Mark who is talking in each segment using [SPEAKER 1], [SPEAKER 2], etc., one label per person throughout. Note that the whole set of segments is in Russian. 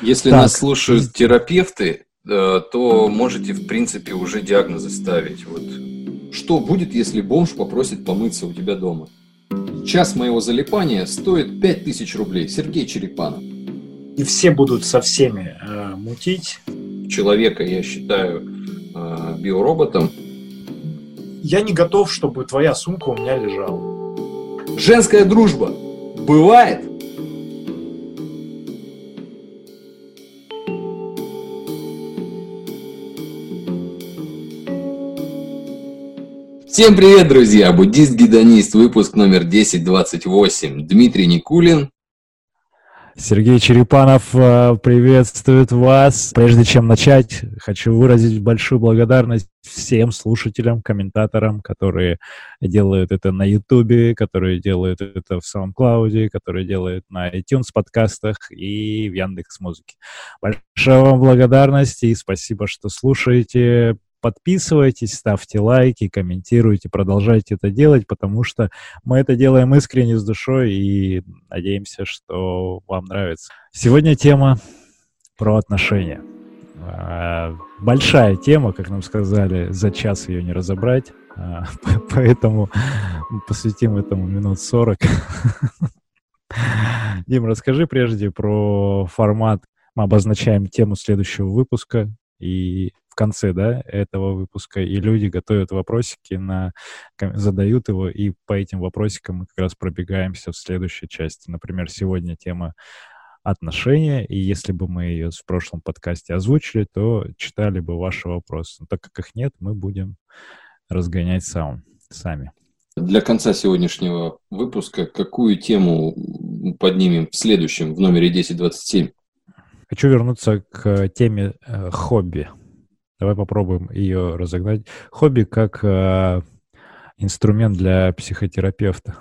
[SPEAKER 1] Если так. нас слушают терапевты, э, то можете, в принципе, уже диагнозы ставить. Вот. Что будет, если бомж попросит помыться у тебя дома? Час моего залипания стоит 5000 рублей. Сергей Черепанов.
[SPEAKER 2] И все будут со всеми э, мутить.
[SPEAKER 1] Человека я считаю э, биороботом.
[SPEAKER 2] Я не готов, чтобы твоя сумка у меня лежала.
[SPEAKER 1] Женская дружба бывает? Всем привет, друзья! Буддист-гедонист, выпуск номер 1028. Дмитрий Никулин.
[SPEAKER 3] Сергей Черепанов э, приветствует вас. Прежде чем начать, хочу выразить большую благодарность всем слушателям, комментаторам, которые делают это на YouTube, которые делают это в SoundCloud, которые делают на iTunes подкастах и в Яндекс Музыке. Большая вам благодарность и спасибо, что слушаете. Подписывайтесь, ставьте лайки, комментируйте, продолжайте это делать, потому что мы это делаем искренне с душой и надеемся, что вам нравится. Сегодня тема про отношения. А, большая тема, как нам сказали, за час ее не разобрать, а, поэтому посвятим этому минут 40. Дим, расскажи прежде про формат. Мы обозначаем тему следующего выпуска и в конце да, этого выпуска, и люди готовят вопросики, на, задают его, и по этим вопросикам мы как раз пробегаемся в следующей части. Например, сегодня тема отношения, и если бы мы ее в прошлом подкасте озвучили, то читали бы ваши вопросы. Но так как их нет, мы будем разгонять сам, сами.
[SPEAKER 1] Для конца сегодняшнего выпуска какую тему поднимем в следующем, в номере 1027?
[SPEAKER 3] Хочу вернуться к теме э, хобби. Давай попробуем ее разогнать. Хобби как э, инструмент для психотерапевта.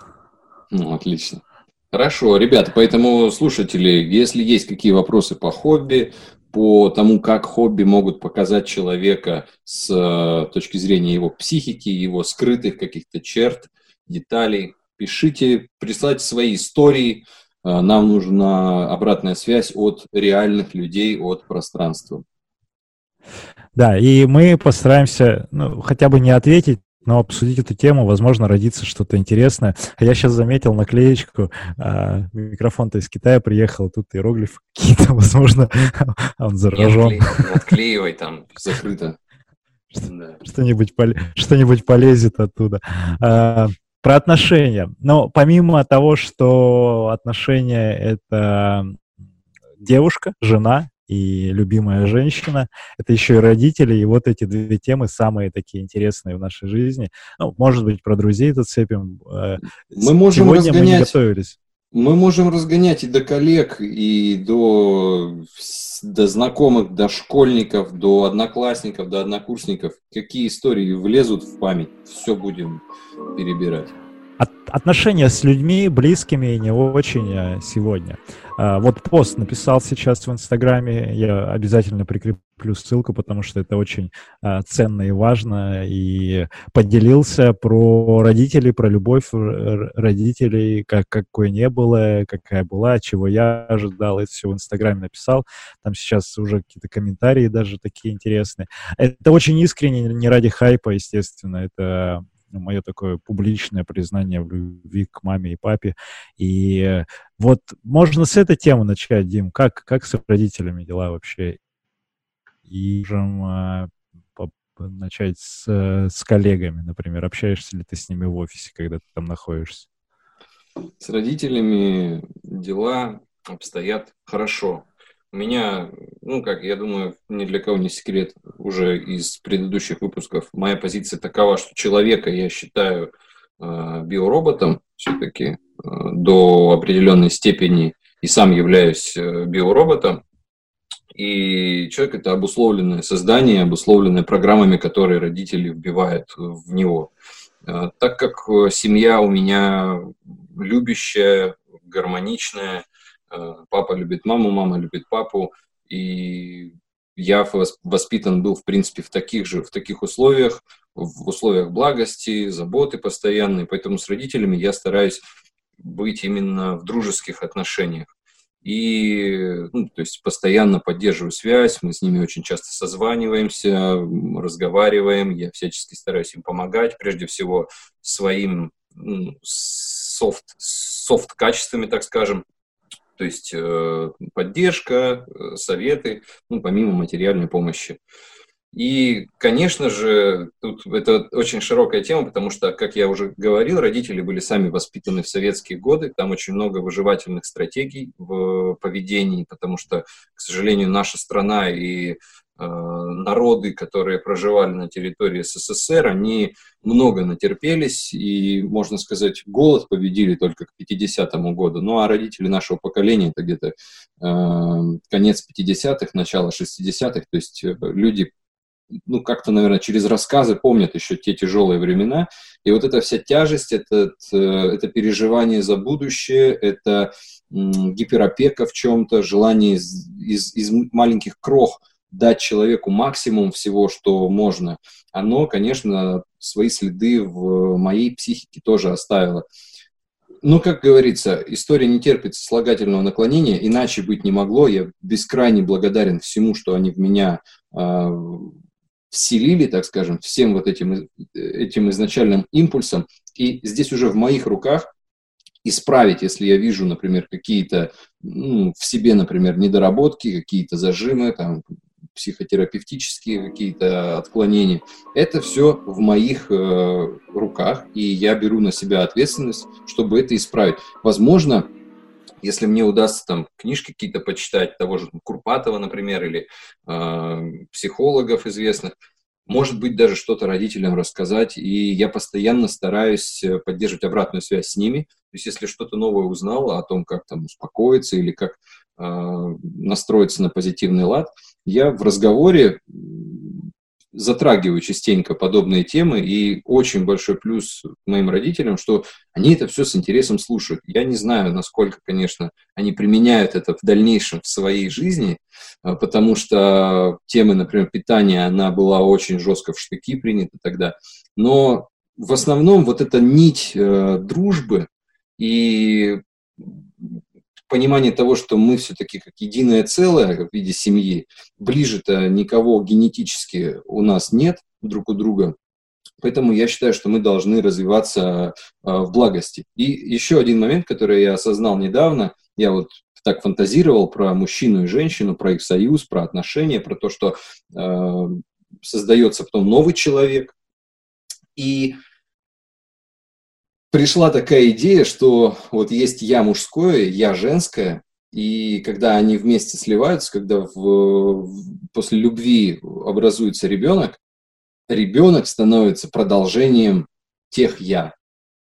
[SPEAKER 1] Ну, отлично. Хорошо, ребята, поэтому слушатели, если есть какие вопросы по хобби, по тому, как хобби могут показать человека с э, точки зрения его психики, его скрытых каких-то черт, деталей, пишите, присылайте свои истории. Э, нам нужна обратная связь от реальных людей, от пространства.
[SPEAKER 3] Да, и мы постараемся, ну, хотя бы не ответить, но обсудить эту тему, возможно, родится что-то интересное. Я сейчас заметил наклеечку, а, микрофон-то из Китая приехал, тут иероглифы какие-то, возможно, он заражен.
[SPEAKER 1] Отклеивай, там закрыто.
[SPEAKER 3] Что-нибудь, что-нибудь полезет оттуда. А, про отношения. Но помимо того, что отношения — это девушка, жена, и любимая женщина, это еще и родители, и вот эти две темы самые такие интересные в нашей жизни. Ну, может быть, про друзей зацепим.
[SPEAKER 1] Э, мы можем Сегодня разгонять, мы не готовились. Мы можем разгонять и до коллег, и до, до знакомых, до школьников, до одноклассников, до однокурсников. Какие истории влезут в память, все будем перебирать.
[SPEAKER 3] От, отношения с людьми, близкими, не очень а сегодня. А, вот пост написал сейчас в Инстаграме, я обязательно прикреплю ссылку, потому что это очень а, ценно и важно, и поделился про родителей, про любовь родителей, как, какой не было, какая была, чего я ожидал, это все в Инстаграме написал, там сейчас уже какие-то комментарии даже такие интересные. Это очень искренне, не ради хайпа, естественно, это мое такое публичное признание в любви к маме и папе. И вот можно с этой темы начать, Дим. Как, как с родителями дела вообще? И можем а, начать с, с коллегами, например. Общаешься ли ты с ними в офисе, когда ты там находишься?
[SPEAKER 1] С родителями дела обстоят хорошо. Меня, ну как, я думаю, ни для кого не секрет уже из предыдущих выпусков, моя позиция такова, что человека я считаю э, биороботом все-таки э, до определенной степени и сам являюсь э, биороботом. И человек это обусловленное создание, обусловленное программами, которые родители вбивают в него. Э, так как э, семья у меня любящая, гармоничная, папа любит маму, мама любит папу, и я воспитан был, в принципе, в таких же, в таких условиях, в условиях благости, заботы постоянной, поэтому с родителями я стараюсь быть именно в дружеских отношениях. и, ну, то есть постоянно поддерживаю связь, мы с ними очень часто созваниваемся, разговариваем, я всячески стараюсь им помогать, прежде всего своим ну, софт, софт качествами, так скажем, то есть э, поддержка, э, советы, ну, помимо материальной помощи. И, конечно же, тут это очень широкая тема, потому что, как я уже говорил, родители были сами воспитаны в советские годы, там очень много выживательных стратегий в поведении, потому что, к сожалению, наша страна и э, народы, которые проживали на территории СССР, они много натерпелись, и, можно сказать, голод победили только к 50-му году. Ну, а родители нашего поколения, это где-то э, конец 50-х, начало 60-х, то есть э, люди ну, как-то, наверное, через рассказы помнят еще те тяжелые времена. И вот эта вся тяжесть, этот, э, это переживание за будущее, это гиперопека в чем-то, желание из, из, из маленьких крох дать человеку максимум всего, что можно, оно, конечно, свои следы в моей психике тоже оставило. Ну, как говорится, история не терпит слагательного наклонения, иначе быть не могло. Я бескрайне благодарен всему, что они в меня а, вселили, так скажем, всем вот этим, этим изначальным импульсом. И здесь уже в моих руках исправить, если я вижу, например, какие-то ну, в себе, например, недоработки, какие-то зажимы, там, психотерапевтические какие-то отклонения. Это все в моих э, руках, и я беру на себя ответственность, чтобы это исправить. Возможно, если мне удастся там книжки какие-то почитать, того же Курпатова, например, или э, психологов известных, может быть, даже что-то родителям рассказать, и я постоянно стараюсь э, поддерживать обратную связь с ними. То есть, если что-то новое узнал о том, как там успокоиться или как э, настроиться на позитивный лад, я в разговоре затрагиваю частенько подобные темы, и очень большой плюс моим родителям, что они это все с интересом слушают. Я не знаю, насколько, конечно, они применяют это в дальнейшем в своей жизни, а, потому что темы, например, питания, она была очень жестко в штыки принята тогда. Но в основном вот эта нить э, дружбы и понимание того, что мы все-таки как единое целое в виде семьи, ближе-то никого генетически у нас нет друг у друга, Поэтому я считаю, что мы должны развиваться а, в благости. И еще один момент, который я осознал недавно, я вот так фантазировал про мужчину и женщину, про их союз, про отношения, про то, что э, создается потом новый человек. И пришла такая идея, что вот есть я мужское, я женское, и когда они вместе сливаются, когда в, после любви образуется ребенок, ребенок становится продолжением тех я.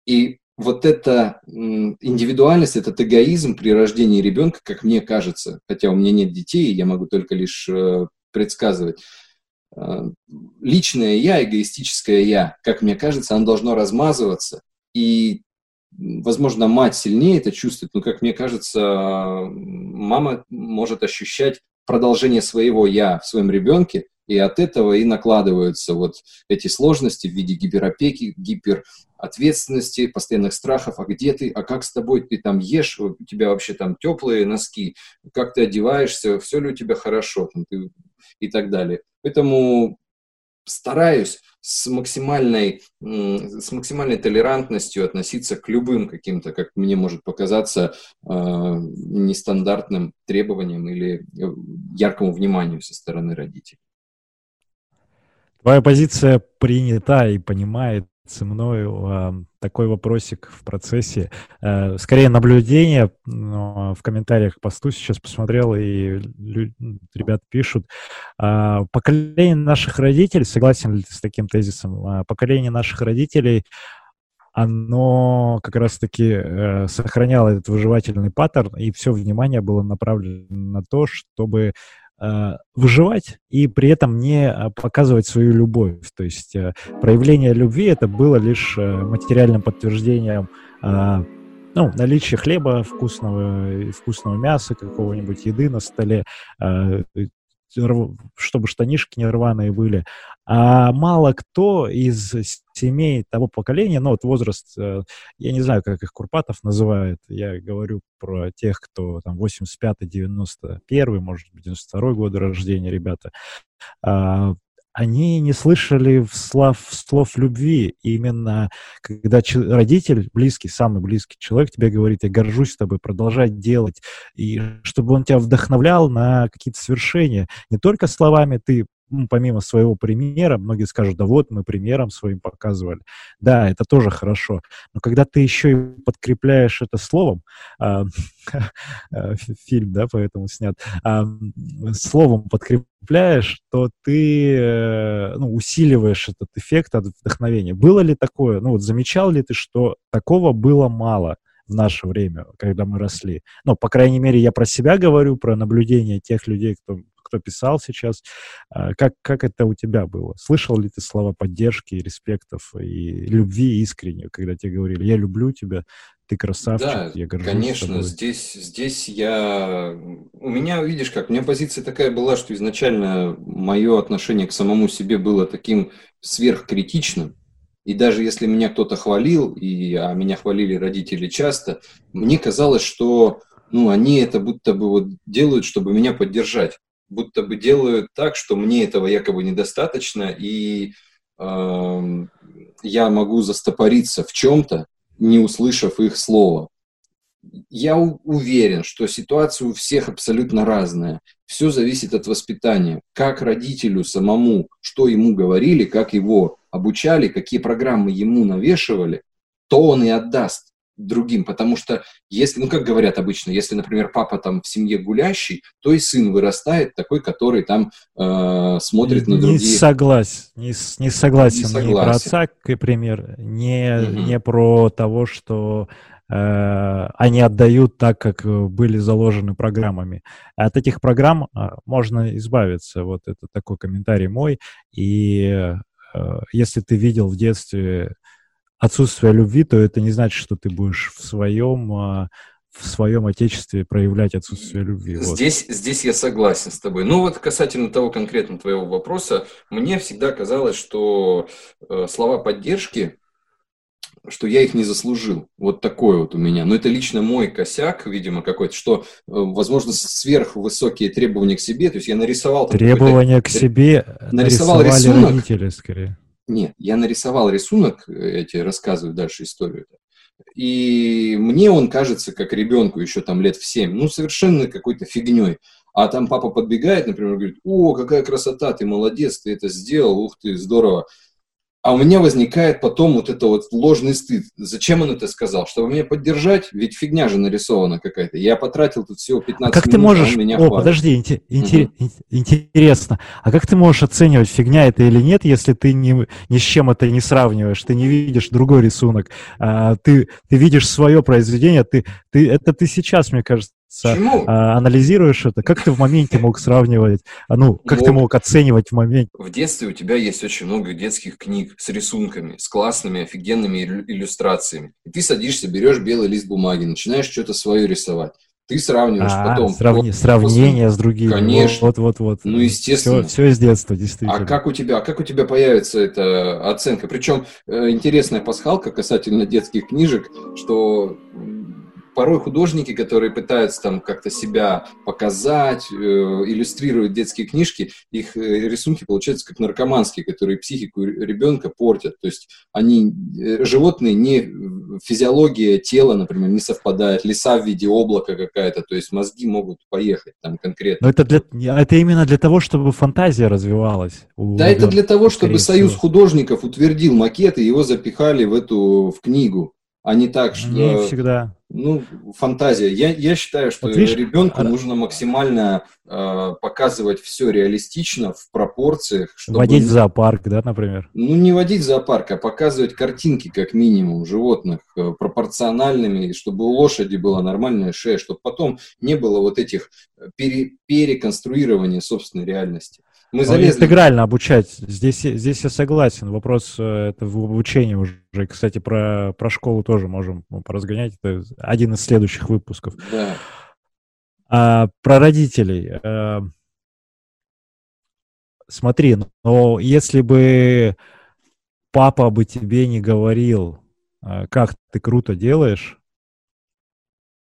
[SPEAKER 1] И вот эта индивидуальность, этот эгоизм при рождении ребенка, как мне кажется, хотя у меня нет детей, я могу только лишь э, предсказывать, э, личное я, эгоистическое я, как мне кажется, оно должно размазываться и, возможно, мать сильнее это чувствует, но, как мне кажется, мама может ощущать продолжение своего «я» в своем ребенке, и от этого и накладываются вот эти сложности в виде гиперопеки, гиперответственности, постоянных страхов, а где ты, а как с тобой, ты там ешь, у тебя вообще там теплые носки, как ты одеваешься, все ли у тебя хорошо, там, ты, и так далее. Поэтому стараюсь с максимальной, с максимальной толерантностью относиться к любым каким-то, как мне может показаться, а, нестандартным требованиям или э, яркому вниманию со стороны родителей.
[SPEAKER 4] Твоя позиция принята и понимает мною э, такой вопросик в процессе. Э, скорее наблюдение но в комментариях к посту сейчас посмотрел, и ребят пишут. Э, поколение наших родителей, согласен ли ты с таким тезисом? Э, поколение наших родителей оно как раз-таки э, сохраняло этот выживательный паттерн, и все внимание было направлено на то, чтобы выживать и при этом не э, показывать свою любовь. То есть э, проявление любви это было лишь материальным подтверждением ну, наличие хлеба вкусного, вкусного мяса, какого-нибудь еды на столе,
[SPEAKER 3] чтобы штанишки не рваные были. А мало кто из семей того поколения, ну вот возраст, э, я не знаю, как их Курпатов называет, я говорю про тех, кто там 85-й, 91-й, может быть, 92-й года рождения ребята, а, они не слышали слов, слов любви. И именно когда родитель, близкий, самый близкий человек тебе говорит, я горжусь тобой, продолжай делать, и чтобы он тебя вдохновлял на какие-то свершения. Не только словами ты помимо своего примера, многие скажут, да вот, мы примером своим показывали. Да, это тоже хорошо. Но когда ты еще и подкрепляешь это словом, э, фильм, да, поэтому снят, э, словом подкрепляешь, то ты э, ну, усиливаешь этот эффект от вдохновения. Было ли такое, ну вот замечал ли ты, что такого было мало? в наше время, когда мы росли. Ну, по крайней мере, я про себя говорю, про наблюдение тех людей, кто кто писал сейчас. А, как, как это у тебя было? Слышал ли ты слова поддержки, респектов и любви искренне, когда тебе говорили, я люблю тебя, ты красавчик,
[SPEAKER 1] да,
[SPEAKER 3] я горжусь
[SPEAKER 1] конечно,
[SPEAKER 3] собой.
[SPEAKER 1] здесь, здесь я... У меня, видишь как, у меня позиция такая была, что изначально мое отношение к самому себе было таким сверхкритичным, и даже если меня кто-то хвалил, и, а меня хвалили родители часто, мне казалось, что ну, они это будто бы вот делают, чтобы меня поддержать будто бы делают так, что мне этого якобы недостаточно, и э, я могу застопориться в чем-то, не услышав их слова. Я уверен, что ситуация у всех абсолютно разная. Все зависит от воспитания. Как родителю самому, что ему говорили, как его обучали, какие программы ему навешивали, то он и отдаст другим, потому что если, ну как говорят обычно, если, например, папа там в семье гулящий, то и сын вырастает такой, который там э, смотрит
[SPEAKER 3] не,
[SPEAKER 1] на другие.
[SPEAKER 3] Не согласен, не, не согласен, не согласен. про отца, как пример, не, угу. не про того, что э, они отдают так, как были заложены программами. От этих программ э, можно избавиться. Вот это такой комментарий мой. И э, если ты видел в детстве отсутствие любви, то это не значит, что ты будешь в своем а, в своем отечестве проявлять отсутствие любви.
[SPEAKER 1] Здесь, вот. здесь я согласен с тобой. Ну вот касательно того конкретно твоего вопроса, мне всегда казалось, что э, слова поддержки, что я их не заслужил. Вот такое вот у меня. Но это лично мой косяк, видимо, какой-то, что, э, возможно, сверхвысокие требования к себе. То есть я нарисовал...
[SPEAKER 3] Требования к себе нарисовал рисунок. родители, скорее.
[SPEAKER 1] Нет, я нарисовал рисунок, я тебе рассказываю дальше историю. И мне он кажется, как ребенку еще там лет в семь, ну, совершенно какой-то фигней. А там папа подбегает, например, говорит, о, какая красота, ты молодец, ты это сделал, ух ты, здорово. А у меня возникает потом вот это вот ложный стыд. Зачем он это сказал? Чтобы меня поддержать? Ведь фигня же нарисована какая-то. Я потратил тут всего 15 а
[SPEAKER 3] как минут, ты можешь... а меня О, хвалит. подожди, инте- угу. интересно. А как ты можешь оценивать, фигня это или нет, если ты ни, ни с чем это не сравниваешь, ты не видишь другой рисунок, а, ты, ты видишь свое произведение, ты, ты, это ты сейчас, мне кажется, Почему? А, анализируешь это, как ты в моменте мог сравнивать, а, ну, как мог. ты мог оценивать в моменте?
[SPEAKER 1] В детстве у тебя есть очень много детских книг с рисунками, с классными, офигенными иллюстрациями. И ты садишься, берешь белый лист бумаги, начинаешь что-то свое рисовать. Ты сравниваешь а, потом.
[SPEAKER 3] Сравни, вот, сравнение после... с другими.
[SPEAKER 1] Конечно.
[SPEAKER 3] Вот, вот, вот.
[SPEAKER 1] Ну, естественно.
[SPEAKER 3] Все, все с детства, действительно.
[SPEAKER 1] А как у тебя, а как у тебя появится эта оценка? Причем э, интересная пасхалка касательно детских книжек, что порой художники, которые пытаются там как-то себя показать, э, иллюстрируют детские книжки, их э, рисунки получаются как наркоманские, которые психику ребенка портят. То есть они, э, животные, не физиология тела, например, не совпадает, леса в виде облака какая-то, то есть мозги могут поехать там конкретно.
[SPEAKER 3] Но это, для, это именно для того, чтобы фантазия развивалась.
[SPEAKER 1] Да, ребенка, это для того, чтобы Союз художников утвердил макет и его запихали в эту в книгу а не так, что...
[SPEAKER 3] Не всегда.
[SPEAKER 1] Ну, фантазия. Я, я считаю, что вот видишь, ребенку нужно максимально э, показывать все реалистично, в пропорциях.
[SPEAKER 3] Чтобы... Водить в зоопарк, да, например?
[SPEAKER 1] Ну, не водить в зоопарк, а показывать картинки, как минимум, животных э, пропорциональными, чтобы у лошади была нормальная шея, чтобы потом не было вот этих э, пере, переконструирования собственной реальности.
[SPEAKER 3] Мы залезли. Интегрально обучать. Здесь, здесь я согласен. Вопрос э, это в обучении уже. Кстати, про, про школу тоже можем поразгонять. Это один из следующих выпусков.
[SPEAKER 1] Да.
[SPEAKER 3] А, про родителей. А, смотри, но если бы папа бы тебе не говорил, а, как ты круто делаешь,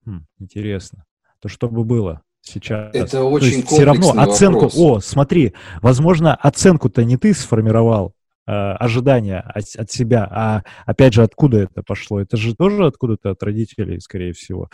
[SPEAKER 3] хм, интересно, то что бы было сейчас?
[SPEAKER 1] Это очень
[SPEAKER 3] Все равно оценку,
[SPEAKER 1] вопрос.
[SPEAKER 3] о, смотри, возможно, оценку-то не ты сформировал, э, ожидания от, от себя, а опять же, откуда это пошло? Это же тоже откуда-то от родителей, скорее всего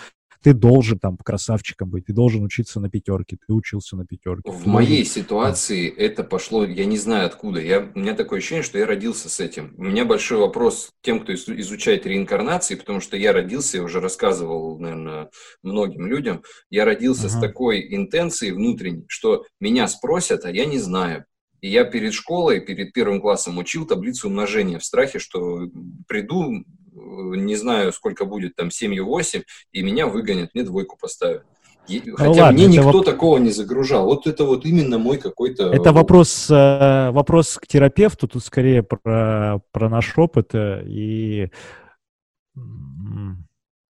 [SPEAKER 3] ты должен там красавчиком быть, ты должен учиться на пятерке, ты учился на пятерке.
[SPEAKER 1] В моей должен... ситуации это пошло, я не знаю откуда. Я, у меня такое ощущение, что я родился с этим. У меня большой вопрос тем, кто изучает реинкарнации, потому что я родился, я уже рассказывал, наверное, многим людям, я родился uh-huh. с такой интенцией внутренней, что меня спросят, а я не знаю. И я перед школой, перед первым классом учил таблицу умножения в страхе, что приду, не знаю, сколько будет, там, 7-8, и меня выгонят, мне двойку поставят. Ну хотя ладно, мне никто воп... такого не загружал. Вот это вот именно мой какой-то...
[SPEAKER 3] Это вопрос, э, вопрос к терапевту, тут скорее про, про наш опыт. Э, и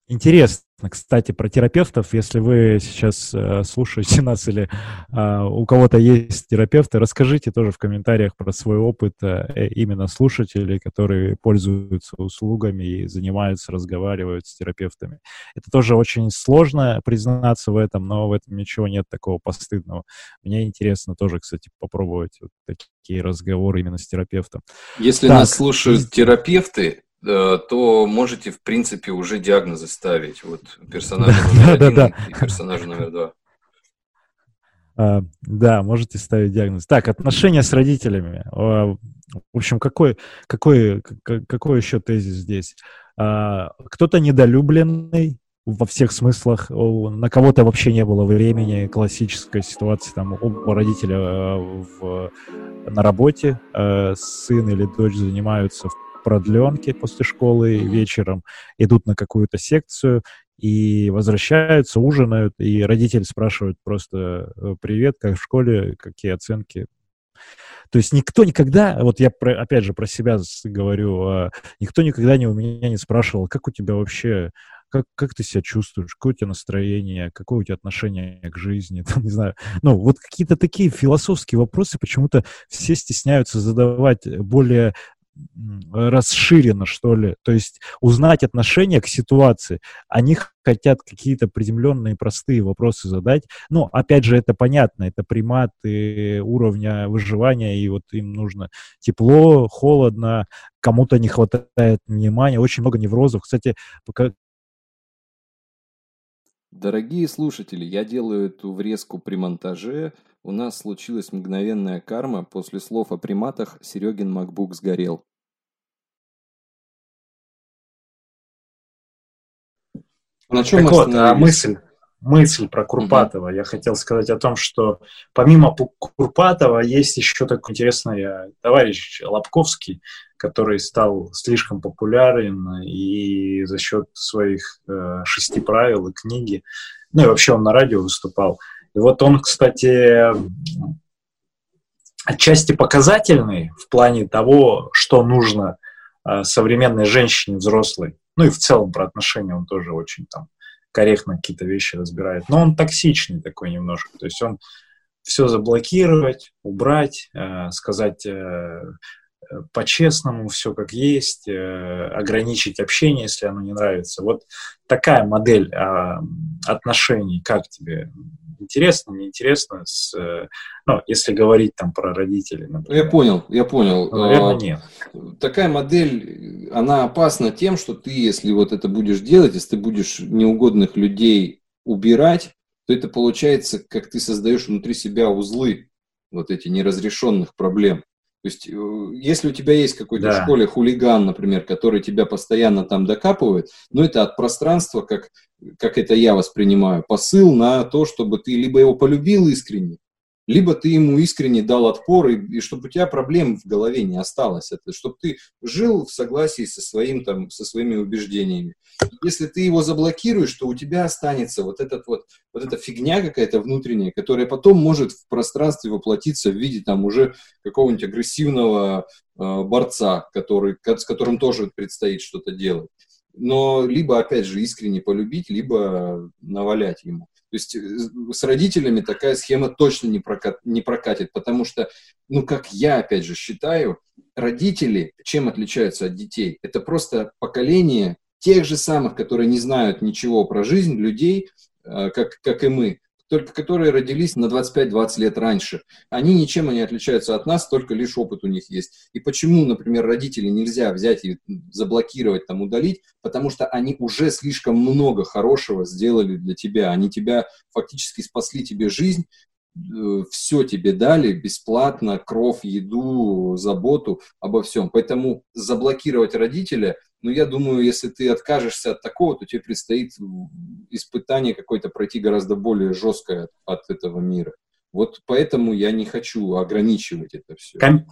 [SPEAKER 3] интересно, кстати, про терапевтов, если вы сейчас э, слушаете нас или э, у кого-то есть терапевты, расскажите тоже в комментариях про свой опыт э, именно слушателей, которые пользуются услугами и занимаются, разговаривают с терапевтами. Это тоже очень сложно признаться в этом, но в этом ничего нет такого постыдного. Мне интересно тоже, кстати, попробовать вот такие разговоры именно с терапевтом.
[SPEAKER 1] Если так, нас слушают терапевты, то можете, в принципе, уже диагнозы ставить. Вот персонаж номер один и персонаж номер два.
[SPEAKER 3] А, да, можете ставить диагноз. Так, отношения с родителями. А, в общем, какой, какой, какой еще тезис здесь? А, кто-то недолюбленный во всех смыслах, на кого-то вообще не было времени, классическая ситуация, там, оба родителя в, на работе, сын или дочь занимаются в продленки после школы вечером, идут на какую-то секцию и возвращаются, ужинают, и родители спрашивают просто «Э, «Привет, как в школе, какие оценки?» То есть никто никогда, вот я про, опять же про себя говорю, а, никто никогда не у меня не спрашивал, как у тебя вообще как, как ты себя чувствуешь, какое у тебя настроение, какое у тебя отношение к жизни, там, не знаю. Ну, вот какие-то такие философские вопросы почему-то все стесняются задавать более расширено, что ли. То есть узнать отношение к ситуации. Они хотят какие-то приземленные, простые вопросы задать. Ну, опять же, это понятно, это приматы уровня выживания, и вот им нужно тепло, холодно, кому-то не хватает внимания, очень много неврозов. Кстати.
[SPEAKER 1] Дорогие слушатели, я делаю эту врезку при монтаже, у нас случилась мгновенная карма. После слов о приматах Серегин MacBook сгорел.
[SPEAKER 5] На чем так вот, а мысль, мысль про Курпатова. Я хотел сказать о том, что помимо Курпатова есть еще такой интересный э, товарищ Лобковский, который стал слишком популярен и за счет своих э, шести правил и книги, ну и вообще он на радио выступал, и вот он, кстати, отчасти показательный в плане того, что нужно э, современной женщине взрослой. Ну и в целом про отношения он тоже очень там корректно какие-то вещи разбирает. Но он токсичный такой немножко. То есть он все заблокировать, убрать, э, сказать э, по-честному, все как есть, э, ограничить общение, если оно не нравится. Вот такая модель э, отношений, как тебе интересно, неинтересно, с, э, ну, если говорить там про родителей.
[SPEAKER 1] Например. Я понял, я понял.
[SPEAKER 5] Ну, наверное, а, нет.
[SPEAKER 1] Такая модель, она опасна тем, что ты, если вот это будешь делать, если ты будешь неугодных людей убирать, то это получается, как ты создаешь внутри себя узлы вот эти неразрешенных проблем. То есть, э, если у тебя есть какой-то да. в школе хулиган, например, который тебя постоянно там докапывает, ну, это от пространства, как, как это я воспринимаю, посыл на то, чтобы ты либо его полюбил искренне, либо ты ему искренне дал отпор, и, и чтобы у тебя проблем в голове не осталось, это, чтобы ты жил в согласии со, своим, там, со своими убеждениями. Если ты его заблокируешь, то у тебя останется вот, этот вот, вот эта фигня какая-то внутренняя, которая потом может в пространстве воплотиться в виде там уже какого-нибудь агрессивного э, борца, который, с которым тоже предстоит что-то делать. Но либо, опять же, искренне полюбить, либо навалять ему. То есть э, с родителями такая схема точно не, прокат, не прокатит, потому что, ну, как я, опять же, считаю, родители чем отличаются от детей? Это просто поколение тех же самых, которые не знают ничего про жизнь людей, э, как, как и мы только которые родились на 25-20 лет раньше. Они ничем не отличаются от нас, только лишь опыт у них есть. И почему, например, родителей нельзя взять и заблокировать, там, удалить? Потому что они уже слишком много хорошего сделали для тебя. Они тебя фактически спасли тебе жизнь, Э, все тебе дали бесплатно, кровь, еду, заботу обо всем. Поэтому заблокировать родителя, ну, я думаю, если ты откажешься от такого, то тебе предстоит испытание какое-то пройти гораздо более жесткое от, этого мира. Вот поэтому я не хочу ограничивать это все. Ком...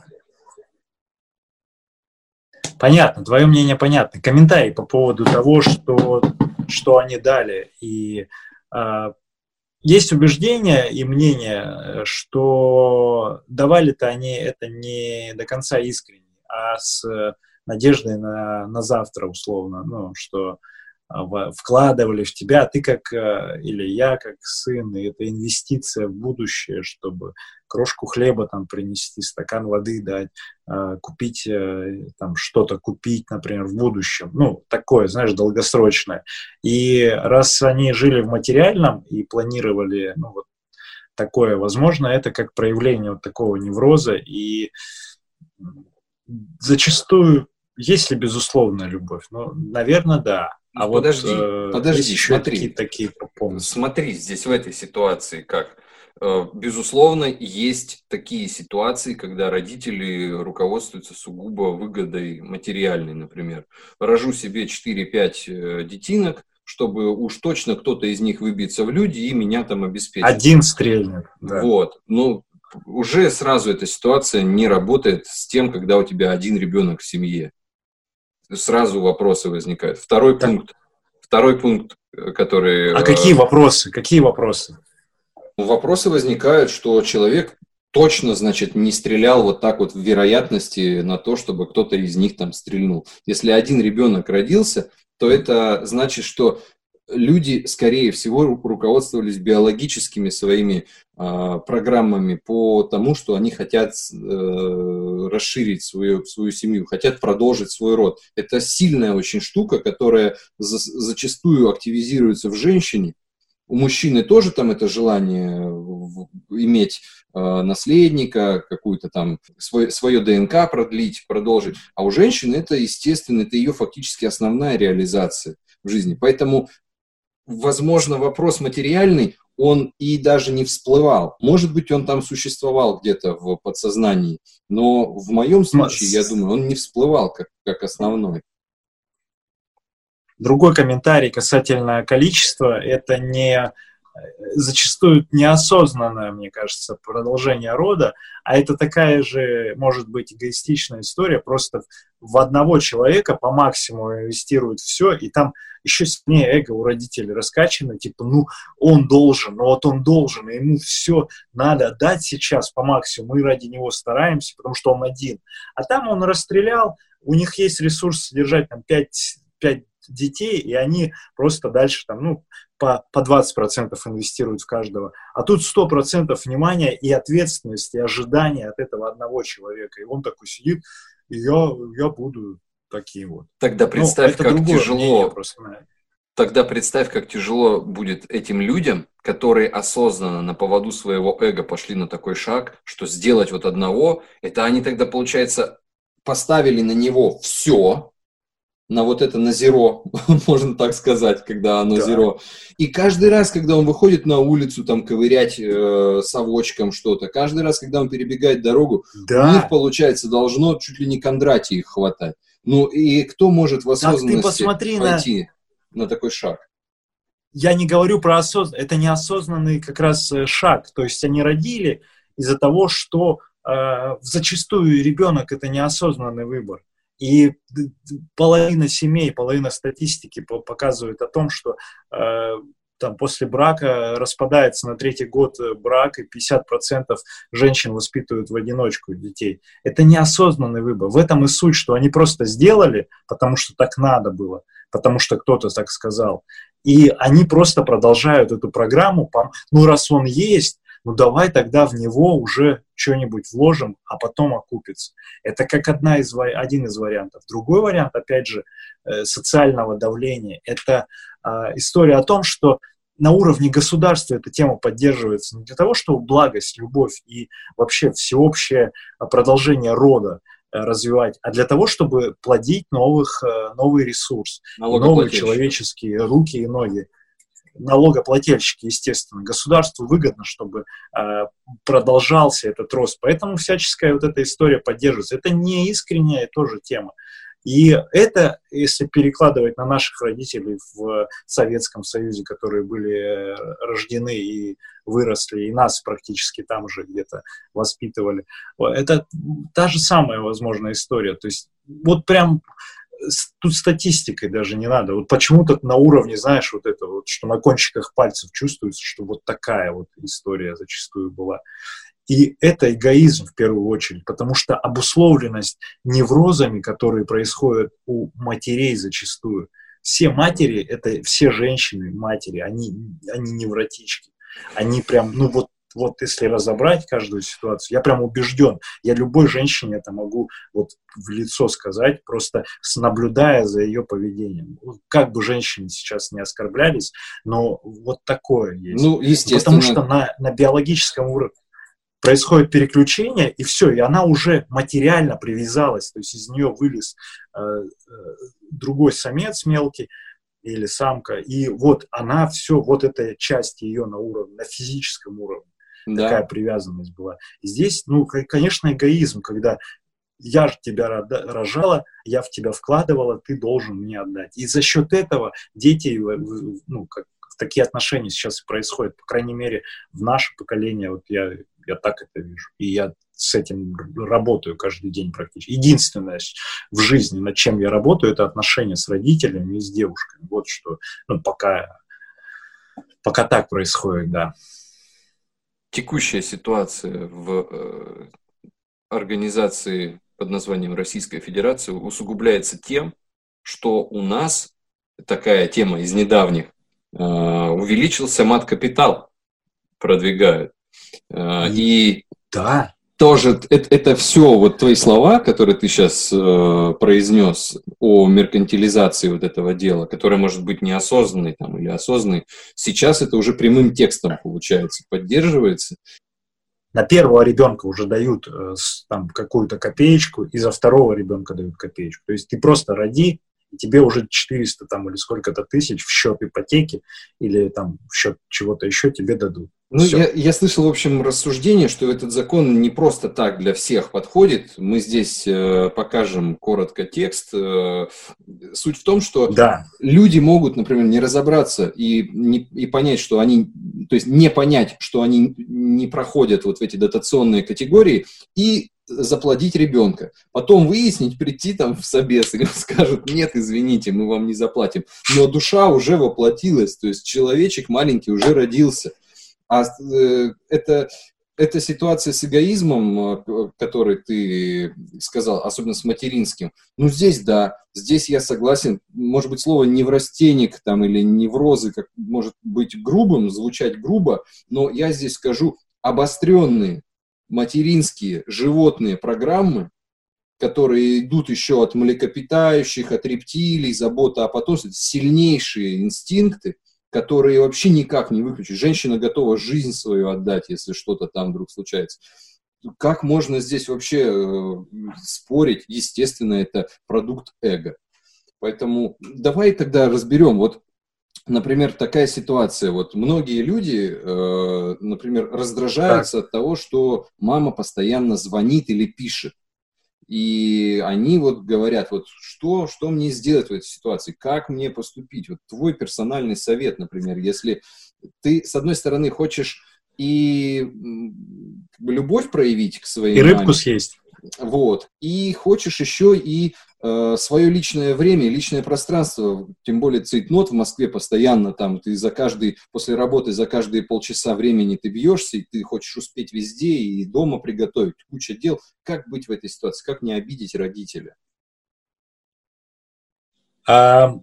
[SPEAKER 3] Понятно, твое мнение понятно. Комментарий по поводу того, что, что они дали. И а, есть убеждение и мнение, что давали-то они это не до конца искренне, а с надеждой на, на завтра, условно, ну, что а, вкладывали в тебя, ты как, э, или я как сын, и это инвестиция в будущее, чтобы крошку хлеба там принести, стакан воды дать, а, купить э, там что-то купить, например, в будущем. Ну, такое, знаешь, долгосрочное. И раз они жили в материальном и планировали, ну, вот такое, возможно, это как проявление вот такого невроза, и зачастую есть ли безусловная любовь? Ну, наверное, да.
[SPEAKER 1] А подожди, вот, э, подожди, еще смотри. Такие, такие Смотри, здесь в этой ситуации как. Э, безусловно, есть такие ситуации, когда родители руководствуются сугубо выгодой материальной, например. Рожу себе 4-5 э, детинок, чтобы уж точно кто-то из них выбиться в люди и меня там обеспечить.
[SPEAKER 3] Один стрельнет. Да.
[SPEAKER 1] Вот. Ну, уже сразу эта ситуация не работает с тем, когда у тебя один ребенок в семье сразу вопросы возникают. Второй так. пункт, второй пункт, который...
[SPEAKER 3] А какие э, вопросы? Какие вопросы?
[SPEAKER 1] Вопросы возникают, что человек точно, значит, не стрелял вот так вот в вероятности на то, чтобы кто-то из них там стрельнул. Если один ребенок родился, то это значит, что люди, скорее всего, руководствовались биологическими своими э, программами по тому, что они хотят э, расширить свою, свою семью, хотят продолжить свой род. Это сильная очень штука, которая за, зачастую активизируется в женщине. У мужчины тоже там это желание иметь э, наследника, какую-то там свой, свое ДНК продлить, продолжить. А у женщины это, естественно, это ее фактически основная реализация в жизни. Поэтому возможно, вопрос материальный, он и даже не всплывал. Может быть, он там существовал где-то в подсознании, но в моем случае, я думаю, он не всплывал как, как основной.
[SPEAKER 3] Другой комментарий касательно количества, это не зачастую неосознанное, мне кажется, продолжение рода, а это такая же, может быть, эгоистичная история, просто в одного человека по максимуму инвестируют все, и там еще сильнее эго у родителей раскачано, типа, ну, он должен, ну вот он должен, ему все надо дать сейчас по максимуму, мы ради него стараемся, потому что он один. А там он расстрелял, у них есть ресурс содержать там 5, 5 детей, и они просто дальше там, ну, по, по 20% инвестируют в каждого. А тут 100% внимания и ответственности, и ожидания от этого одного человека. И он такой сидит, и я, я буду таким вот.
[SPEAKER 1] Тогда ну, представь, ну, как тяжело. Просто, Тогда представь, как тяжело будет этим людям, которые осознанно на поводу своего эго пошли на такой шаг, что сделать вот одного, это они тогда, получается, поставили на него все, на вот это на зеро, можно так сказать, когда оно да. зеро. И каждый раз, когда он выходит на улицу, там, ковырять э, совочком что-то, каждый раз, когда он перебегает дорогу, да. у них, получается, должно чуть ли не Кондратий их хватать. Ну, и кто может в осознанности пойти на... на такой шаг?
[SPEAKER 3] Я не говорю про осознанность, это неосознанный как раз э, шаг. То есть они родили из-за того, что э, зачастую ребенок это неосознанный выбор. И половина семей, половина статистики показывает о том, что э, там после брака распадается на третий год э, брак, и 50% женщин воспитывают в одиночку детей. Это неосознанный выбор. В этом и суть, что они просто сделали, потому что так надо было, потому что кто-то так сказал. И они просто продолжают эту программу, ну раз он есть, ну давай тогда в него уже что-нибудь вложим, а потом окупится. Это как одна из, один из вариантов. Другой вариант, опять же, э, социального давления, это а, история о том, что на уровне государства эта тема поддерживается не для того, чтобы благость, любовь и вообще всеобщее продолжение рода э, развивать, а для того, чтобы плодить новых, э, новый ресурс, новые человеческие руки и ноги налогоплательщики, естественно. Государству выгодно, чтобы э, продолжался этот рост. Поэтому всяческая вот эта история поддерживается. Это не искренняя тоже тема. И это, если перекладывать на наших родителей в Советском Союзе, которые были э, рождены и выросли, и нас практически там же где-то воспитывали, это та же самая возможная история. То есть вот прям тут статистикой даже не надо. Вот почему-то на уровне, знаешь, вот это вот, что на кончиках пальцев чувствуется, что вот такая вот история зачастую была. И это эгоизм в первую очередь, потому что обусловленность неврозами, которые происходят у матерей зачастую. Все матери, это все женщины, матери, они, они невротички. Они прям, ну вот вот если разобрать каждую ситуацию, я прям убежден, я любой женщине это могу вот в лицо сказать, просто наблюдая за ее поведением. Как бы женщины сейчас не оскорблялись, но вот такое есть. Ну, естественно. Потому что на, на биологическом уровне происходит переключение, и все, и она уже материально привязалась, то есть из нее вылез э, э, другой самец мелкий, или самка, и вот она все, вот эта часть ее на уровне, на физическом уровне да. такая привязанность была. И здесь, ну, конечно, эгоизм, когда я же тебя рожала, я в тебя вкладывала, ты должен мне отдать. И за счет этого дети, ну, как такие отношения сейчас происходят, по крайней мере, в наше поколение, вот я, я так это вижу. И я с этим работаю каждый день практически. Единственное в жизни, над чем я работаю, это отношения с родителями и с девушками. Вот что, ну, пока, пока так происходит, да
[SPEAKER 1] текущая ситуация в э, организации под названием Российская Федерация усугубляется тем, что у нас такая тема из недавних э, увеличился мат-капитал, продвигают. Э, и да тоже это, это все вот твои слова, которые ты сейчас э, произнес о меркантилизации вот этого дела, которое может быть неосознанный там или осознанный, сейчас это уже прямым текстом получается, поддерживается.
[SPEAKER 3] На первого ребенка уже дают э, там какую-то копеечку, и за второго ребенка дают копеечку. То есть ты просто роди, и тебе уже 400 там или сколько-то тысяч в счет ипотеки или там в счет чего-то еще тебе дадут.
[SPEAKER 1] Ну, я, я слышал, в общем, рассуждение, что этот закон не просто так для всех подходит. Мы здесь э, покажем коротко текст. Э, суть в том, что да. люди могут, например, не разобраться и, не, и понять, что они, то есть не понять, что они не проходят вот в эти дотационные категории, и заплатить ребенка. Потом выяснить, прийти там в собес, и скажут, нет, извините, мы вам не заплатим. Но душа уже воплотилась, то есть человечек маленький уже родился. А э, это, эта ситуация с эгоизмом, э, который ты сказал, особенно с материнским, ну здесь да, здесь я согласен, может быть слово неврастенник там или неврозы, как может быть грубым, звучать грубо, но я здесь скажу обостренные материнские животные программы, которые идут еще от млекопитающих, от рептилий, забота о потомстве, сильнейшие инстинкты, которые вообще никак не выключить. Женщина готова жизнь свою отдать, если что-то там вдруг случается. Как можно здесь вообще э, спорить? Естественно, это продукт эго. Поэтому давай тогда разберем. Вот например, такая ситуация. Вот многие люди, э, например, раздражаются так. от того, что мама постоянно звонит или пишет. И они вот говорят, вот что, что мне сделать в этой ситуации, как мне поступить. Вот твой персональный совет, например, если ты, с одной стороны, хочешь и любовь проявить к своей
[SPEAKER 3] И рыбку маме, съесть.
[SPEAKER 1] Вот. И хочешь еще и э, свое личное время, личное пространство, тем более цейтнот в Москве постоянно там, ты за каждый, после работы за каждые полчаса времени ты бьешься, и ты хочешь успеть везде и дома приготовить, куча дел. Как быть в этой ситуации? Как не обидеть родителя?
[SPEAKER 3] А,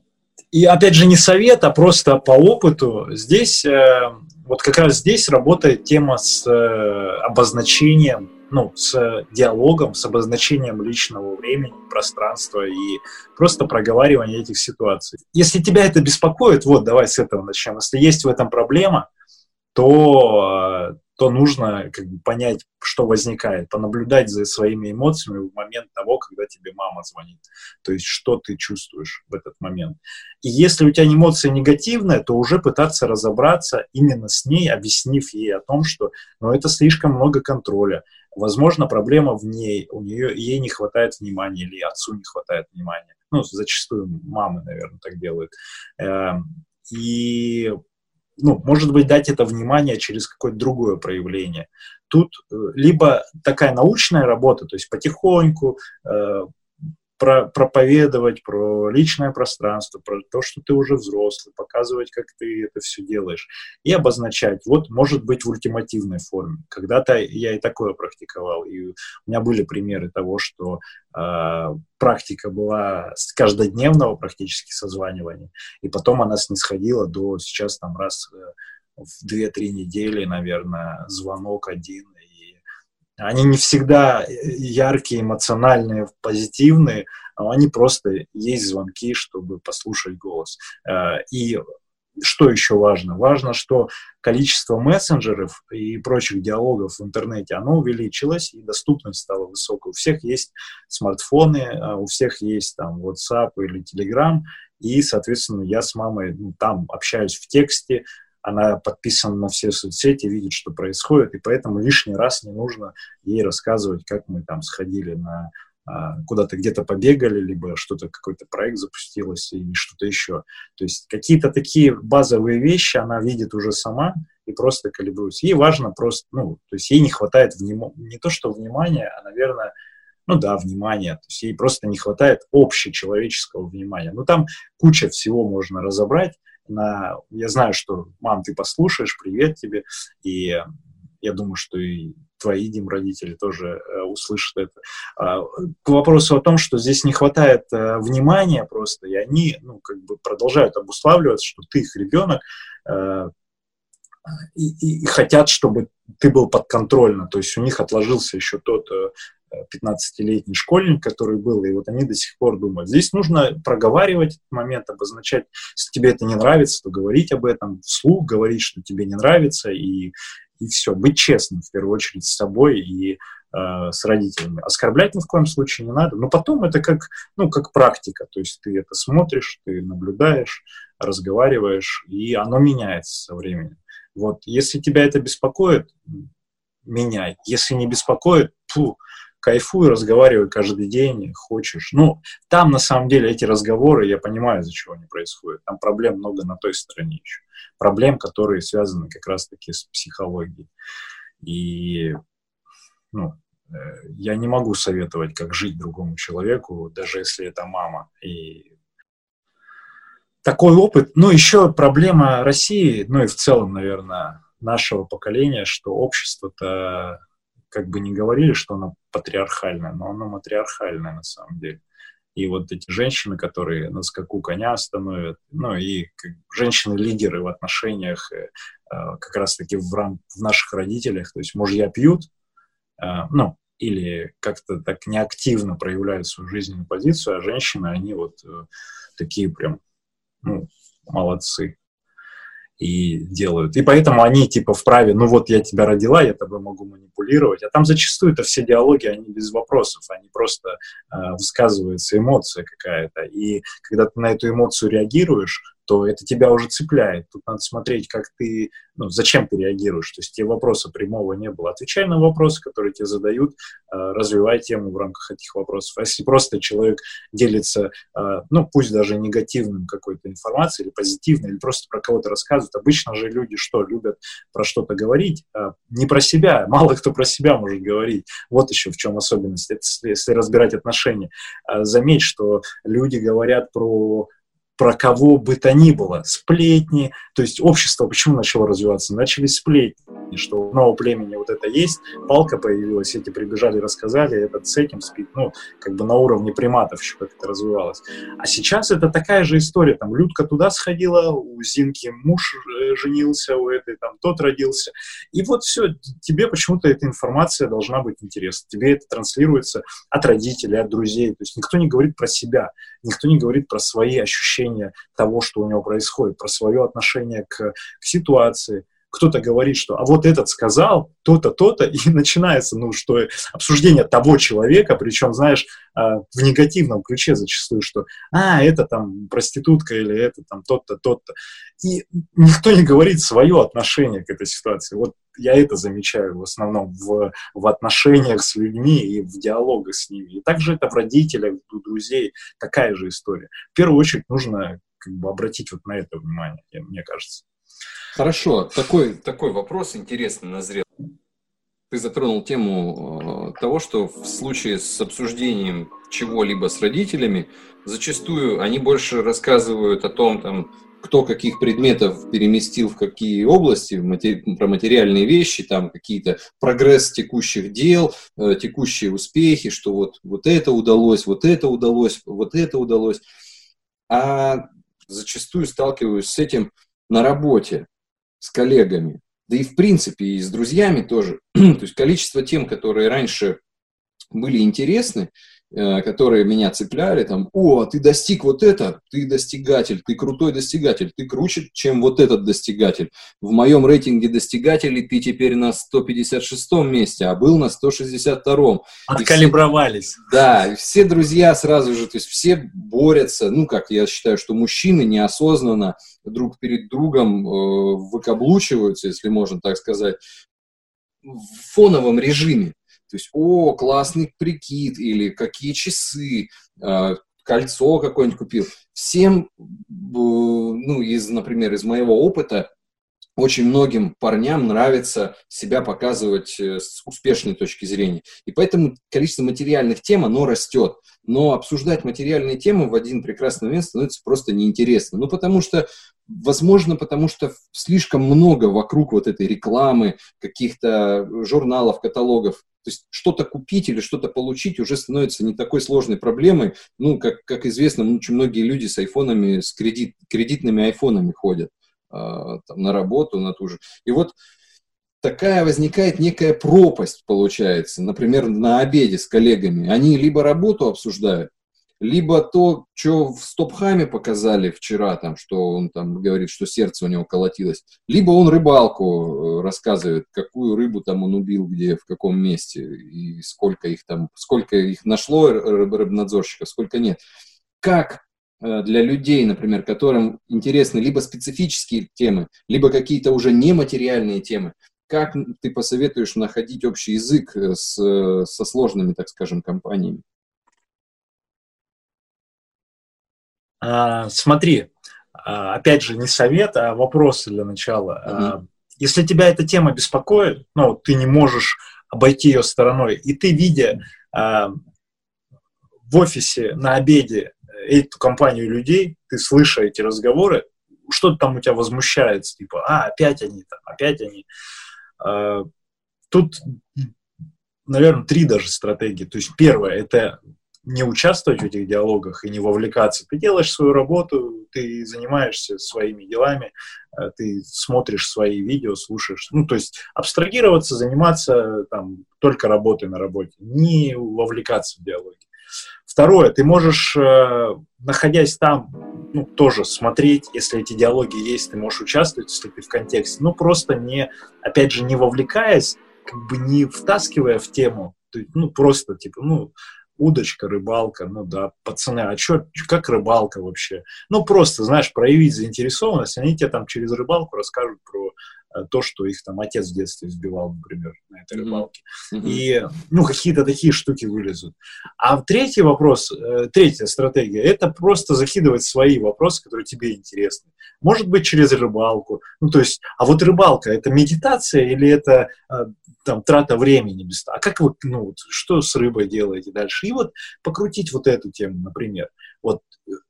[SPEAKER 3] и опять же не совет, а просто по опыту. Здесь, э, вот как раз здесь работает тема с э, обозначением, ну, с диалогом, с обозначением личного времени, пространства и просто проговаривание этих ситуаций. Если тебя это беспокоит, вот давай с этого начнем. Если есть в этом проблема, то э, то нужно как бы, понять, что возникает, понаблюдать за своими эмоциями в момент того, когда тебе мама звонит. То есть, что ты чувствуешь в этот момент. И если у тебя эмоция негативная, то уже пытаться разобраться именно с ней, объяснив ей о том, что ну, это слишком много контроля. Возможно, проблема в ней, у нее ей не хватает внимания или отцу не хватает внимания. Ну, зачастую мамы, наверное, так делают. Эм, и ну, может быть, дать это внимание через какое-то другое проявление. Тут э, либо такая научная работа, то есть потихоньку, э, про, проповедовать про личное пространство, про то, что ты уже взрослый, показывать, как ты это все делаешь, и обозначать. Вот, может быть, в ультимативной форме. Когда-то я и такое практиковал, и у меня были примеры того, что э, практика была с каждодневного практически созванивания, и потом она снисходила до сейчас там раз э, в 2-3 недели, наверное, звонок один, они не всегда яркие, эмоциональные, позитивные, но они просто есть звонки, чтобы послушать голос. Э, и что еще важно? Важно, что количество мессенджеров и прочих диалогов в интернете, оно увеличилось, и доступность стала высокой. У всех есть смартфоны, а у всех есть там WhatsApp или Telegram, и, соответственно, я с мамой ну, там общаюсь в тексте, она подписана на все соцсети, видит, что происходит, и поэтому лишний раз не нужно ей рассказывать, как мы там сходили на а, куда-то где-то побегали, либо что-то, какой-то проект запустилось или что-то еще. То есть какие-то такие базовые вещи она видит уже сама и просто калибруется. Ей важно просто, ну, то есть ей не хватает внимания, не то что внимания, а, наверное, ну да, внимания, то есть ей просто не хватает общечеловеческого внимания. Ну там куча всего можно разобрать, на... Я знаю, что, мам, ты послушаешь, привет тебе, и я думаю, что и твои, Дим, родители тоже э, услышат это. А, к вопросу о том, что здесь не хватает э, внимания просто, и они, ну, как бы продолжают обуславливаться, что ты их ребенок, э, и, и, и хотят, чтобы ты был подконтрольно, то есть у них отложился еще тот э, 15-летний школьник, который был, и вот они до сих пор думают. Здесь нужно проговаривать этот момент, обозначать, если тебе это не нравится, то говорить об этом вслух, говорить, что тебе не нравится, и, и все. Быть честным, в первую очередь, с собой и э, с родителями. Оскорблять ни в коем случае не надо, но потом это как, ну, как практика, то есть ты это смотришь, ты наблюдаешь, разговариваешь, и оно меняется со временем. Вот, если тебя это беспокоит, меняй. Если не беспокоит, фу, кайфуй, разговаривай каждый день, хочешь. Ну, там на самом деле эти разговоры, я понимаю, из-за чего они происходят. Там проблем много на той стороне еще. Проблем, которые связаны как раз-таки с психологией. И, ну, э, я не могу советовать, как жить другому человеку, даже если это мама. И такой опыт. Ну, еще проблема России, ну и в целом, наверное, нашего поколения, что общество-то как бы не говорили, что она патриархальная, но она матриархальная на самом деле. И вот эти женщины, которые на скаку коня остановят, ну и женщины-лидеры в отношениях э, э, как раз-таки в, рам- в наших родителях, то есть мужья пьют, э, ну, или как-то так неактивно проявляют свою жизненную позицию, а женщины, они вот такие прям, ну, молодцы и делают. И поэтому они типа вправе, ну вот я тебя родила, я тобой могу манипулировать. А там зачастую это все диалоги, они без вопросов, они просто э, высказывается эмоция какая-то. И когда ты на эту эмоцию реагируешь, то это тебя уже цепляет. Тут надо смотреть, как ты, ну, зачем ты реагируешь. То есть тебе вопроса прямого не было. Отвечай на вопросы, которые тебе задают, э, развивай тему в рамках этих вопросов. А если просто человек делится, э, ну, пусть даже негативным какой-то информацией или позитивной, или просто про кого-то рассказывает, обычно же люди что, любят про что-то говорить? Э, не про себя. Мало кто про себя может говорить. Вот еще в чем особенность. Если разбирать отношения. Заметь, что люди говорят про про кого бы то ни было, сплетни, то есть общество почему начало развиваться? Начались сплетни, что у нового племени вот это есть, палка появилась, эти прибежали, рассказали, этот с этим спит, ну, как бы на уровне приматов еще как это развивалось. А сейчас это такая же история, там, Людка туда сходила, у Зинки муж э, женился, у этой там тот родился, и вот все, тебе почему-то эта информация должна быть интересна, тебе это транслируется от родителей, от друзей, то есть никто не говорит про себя, никто не говорит про свои ощущения того, что у него происходит, про свое отношение к, к ситуации. Кто-то говорит, что а вот этот сказал то-то, то-то, и начинается, ну, что обсуждение того человека, причем, знаешь, а, в негативном ключе зачастую, что а, это там проститутка или это там тот-то, тот-то. И никто не говорит свое отношение к этой ситуации. Вот я это замечаю в основном в, в отношениях с людьми и в диалогах с ними. И также это в родителях, у друзей, такая же история. В первую очередь нужно как бы обратить вот на это внимание, мне кажется.
[SPEAKER 1] Хорошо, такой, такой вопрос интересный назрел. Ты затронул тему э, того, что в случае с обсуждением чего-либо с родителями, зачастую они больше рассказывают о том, там, кто каких предметов переместил в какие области, матери, про материальные вещи, там какие-то прогресс текущих дел, э, текущие успехи, что вот, вот это удалось, вот это удалось, вот это удалось. А зачастую сталкиваюсь с этим на работе, с коллегами, да и в принципе и с друзьями тоже. То есть количество тем, которые раньше были интересны, которые меня цепляли, там, о, ты достиг вот это, ты достигатель, ты крутой достигатель, ты круче, чем вот этот достигатель. В моем рейтинге достигателей ты теперь на 156 месте, а был на 162-м.
[SPEAKER 3] Откалибровались.
[SPEAKER 1] Все, да, все друзья сразу же, то есть все борются, ну, как я считаю, что мужчины неосознанно друг перед другом э, выкаблучиваются, если можно так сказать, в фоновом режиме. То есть, о, классный прикид, или какие часы, э, кольцо какое-нибудь купил. Всем, ну, из, например, из моего опыта, очень многим парням нравится себя показывать э, с успешной точки зрения. И поэтому количество материальных тем, оно растет. Но обсуждать материальные темы в один прекрасный момент становится просто неинтересно. Ну, потому что Возможно, потому что слишком много вокруг вот этой рекламы, каких-то журналов, каталогов. То есть что-то купить или что-то получить уже становится не такой сложной проблемой. Ну, как, как известно, очень многие люди с айфонами, с кредит, кредитными айфонами ходят э, там, на работу, на ту же. И вот такая возникает некая пропасть, получается. Например, на обеде с коллегами. Они либо работу обсуждают, либо то, что в Стопхаме показали вчера, там, что он там говорит, что сердце у него колотилось, либо он рыбалку э, рассказывает, какую рыбу там он убил, где, в каком месте, и сколько их там, сколько их нашло рыбнадзорщиков, сколько нет. Как э, для людей, например, которым интересны либо специфические темы, либо какие-то уже нематериальные темы, как ты посоветуешь находить общий язык э, с, со сложными, так скажем, компаниями?
[SPEAKER 3] А, смотри, а, опять же, не совет, а вопросы для начала. Mm-hmm. Если тебя эта тема беспокоит, ну, ты не можешь обойти ее стороной, и ты, видя в офисе на обеде эту компанию людей, ты слыша эти разговоры, что-то там у тебя возмущается, типа, а, опять они там, опять они. Тут, наверное, три даже стратегии. То есть первое, это не участвовать в этих диалогах и не вовлекаться. Ты делаешь свою работу, ты занимаешься своими делами, э, ты смотришь свои видео, слушаешь. Ну, то есть абстрагироваться, заниматься там только работой на работе, не вовлекаться в диалоги. Второе, ты можешь, э, находясь там, ну, тоже смотреть, если эти диалоги есть, ты можешь участвовать, если ты в контексте, ну, просто не, опять же, не вовлекаясь, как бы не втаскивая в тему, ну, просто, типа, ну, удочка, рыбалка, ну да, пацаны, а чё, как рыбалка вообще? Ну, просто, знаешь, проявить заинтересованность, они тебе там через рыбалку расскажут про то, что их там отец в детстве сбивал, например, на этой рыбалке. Mm-hmm. И, ну, какие-то такие штуки вылезут. А третий вопрос, э, третья стратегия, это просто закидывать свои вопросы, которые тебе интересны. Может быть, через рыбалку. Ну, то есть, а вот рыбалка, это медитация или это э, там трата времени без А как вы, ну, что с рыбой делаете дальше? И вот покрутить вот эту тему, например. Вот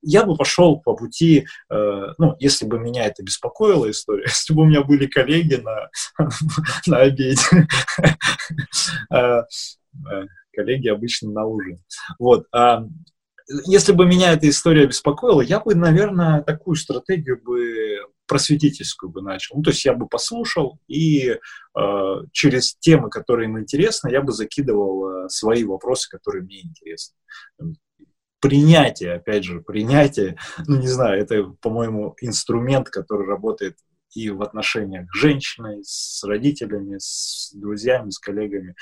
[SPEAKER 3] я бы пошел по пути, э, ну, если бы меня это беспокоила история, если бы у меня были коллеги на, на обеде, э, э, коллеги обычно на ужин. Вот. А если бы меня эта история беспокоила, я бы, наверное, такую стратегию бы просветительскую бы начал. Ну, то есть я бы послушал и э, через темы, которые им интересны, я бы закидывал э, свои вопросы, которые мне интересны. Принятие, опять же, принятие, ну, не знаю, это, по-моему, инструмент, который работает и в отношениях с женщиной, с родителями, с друзьями, с коллегами.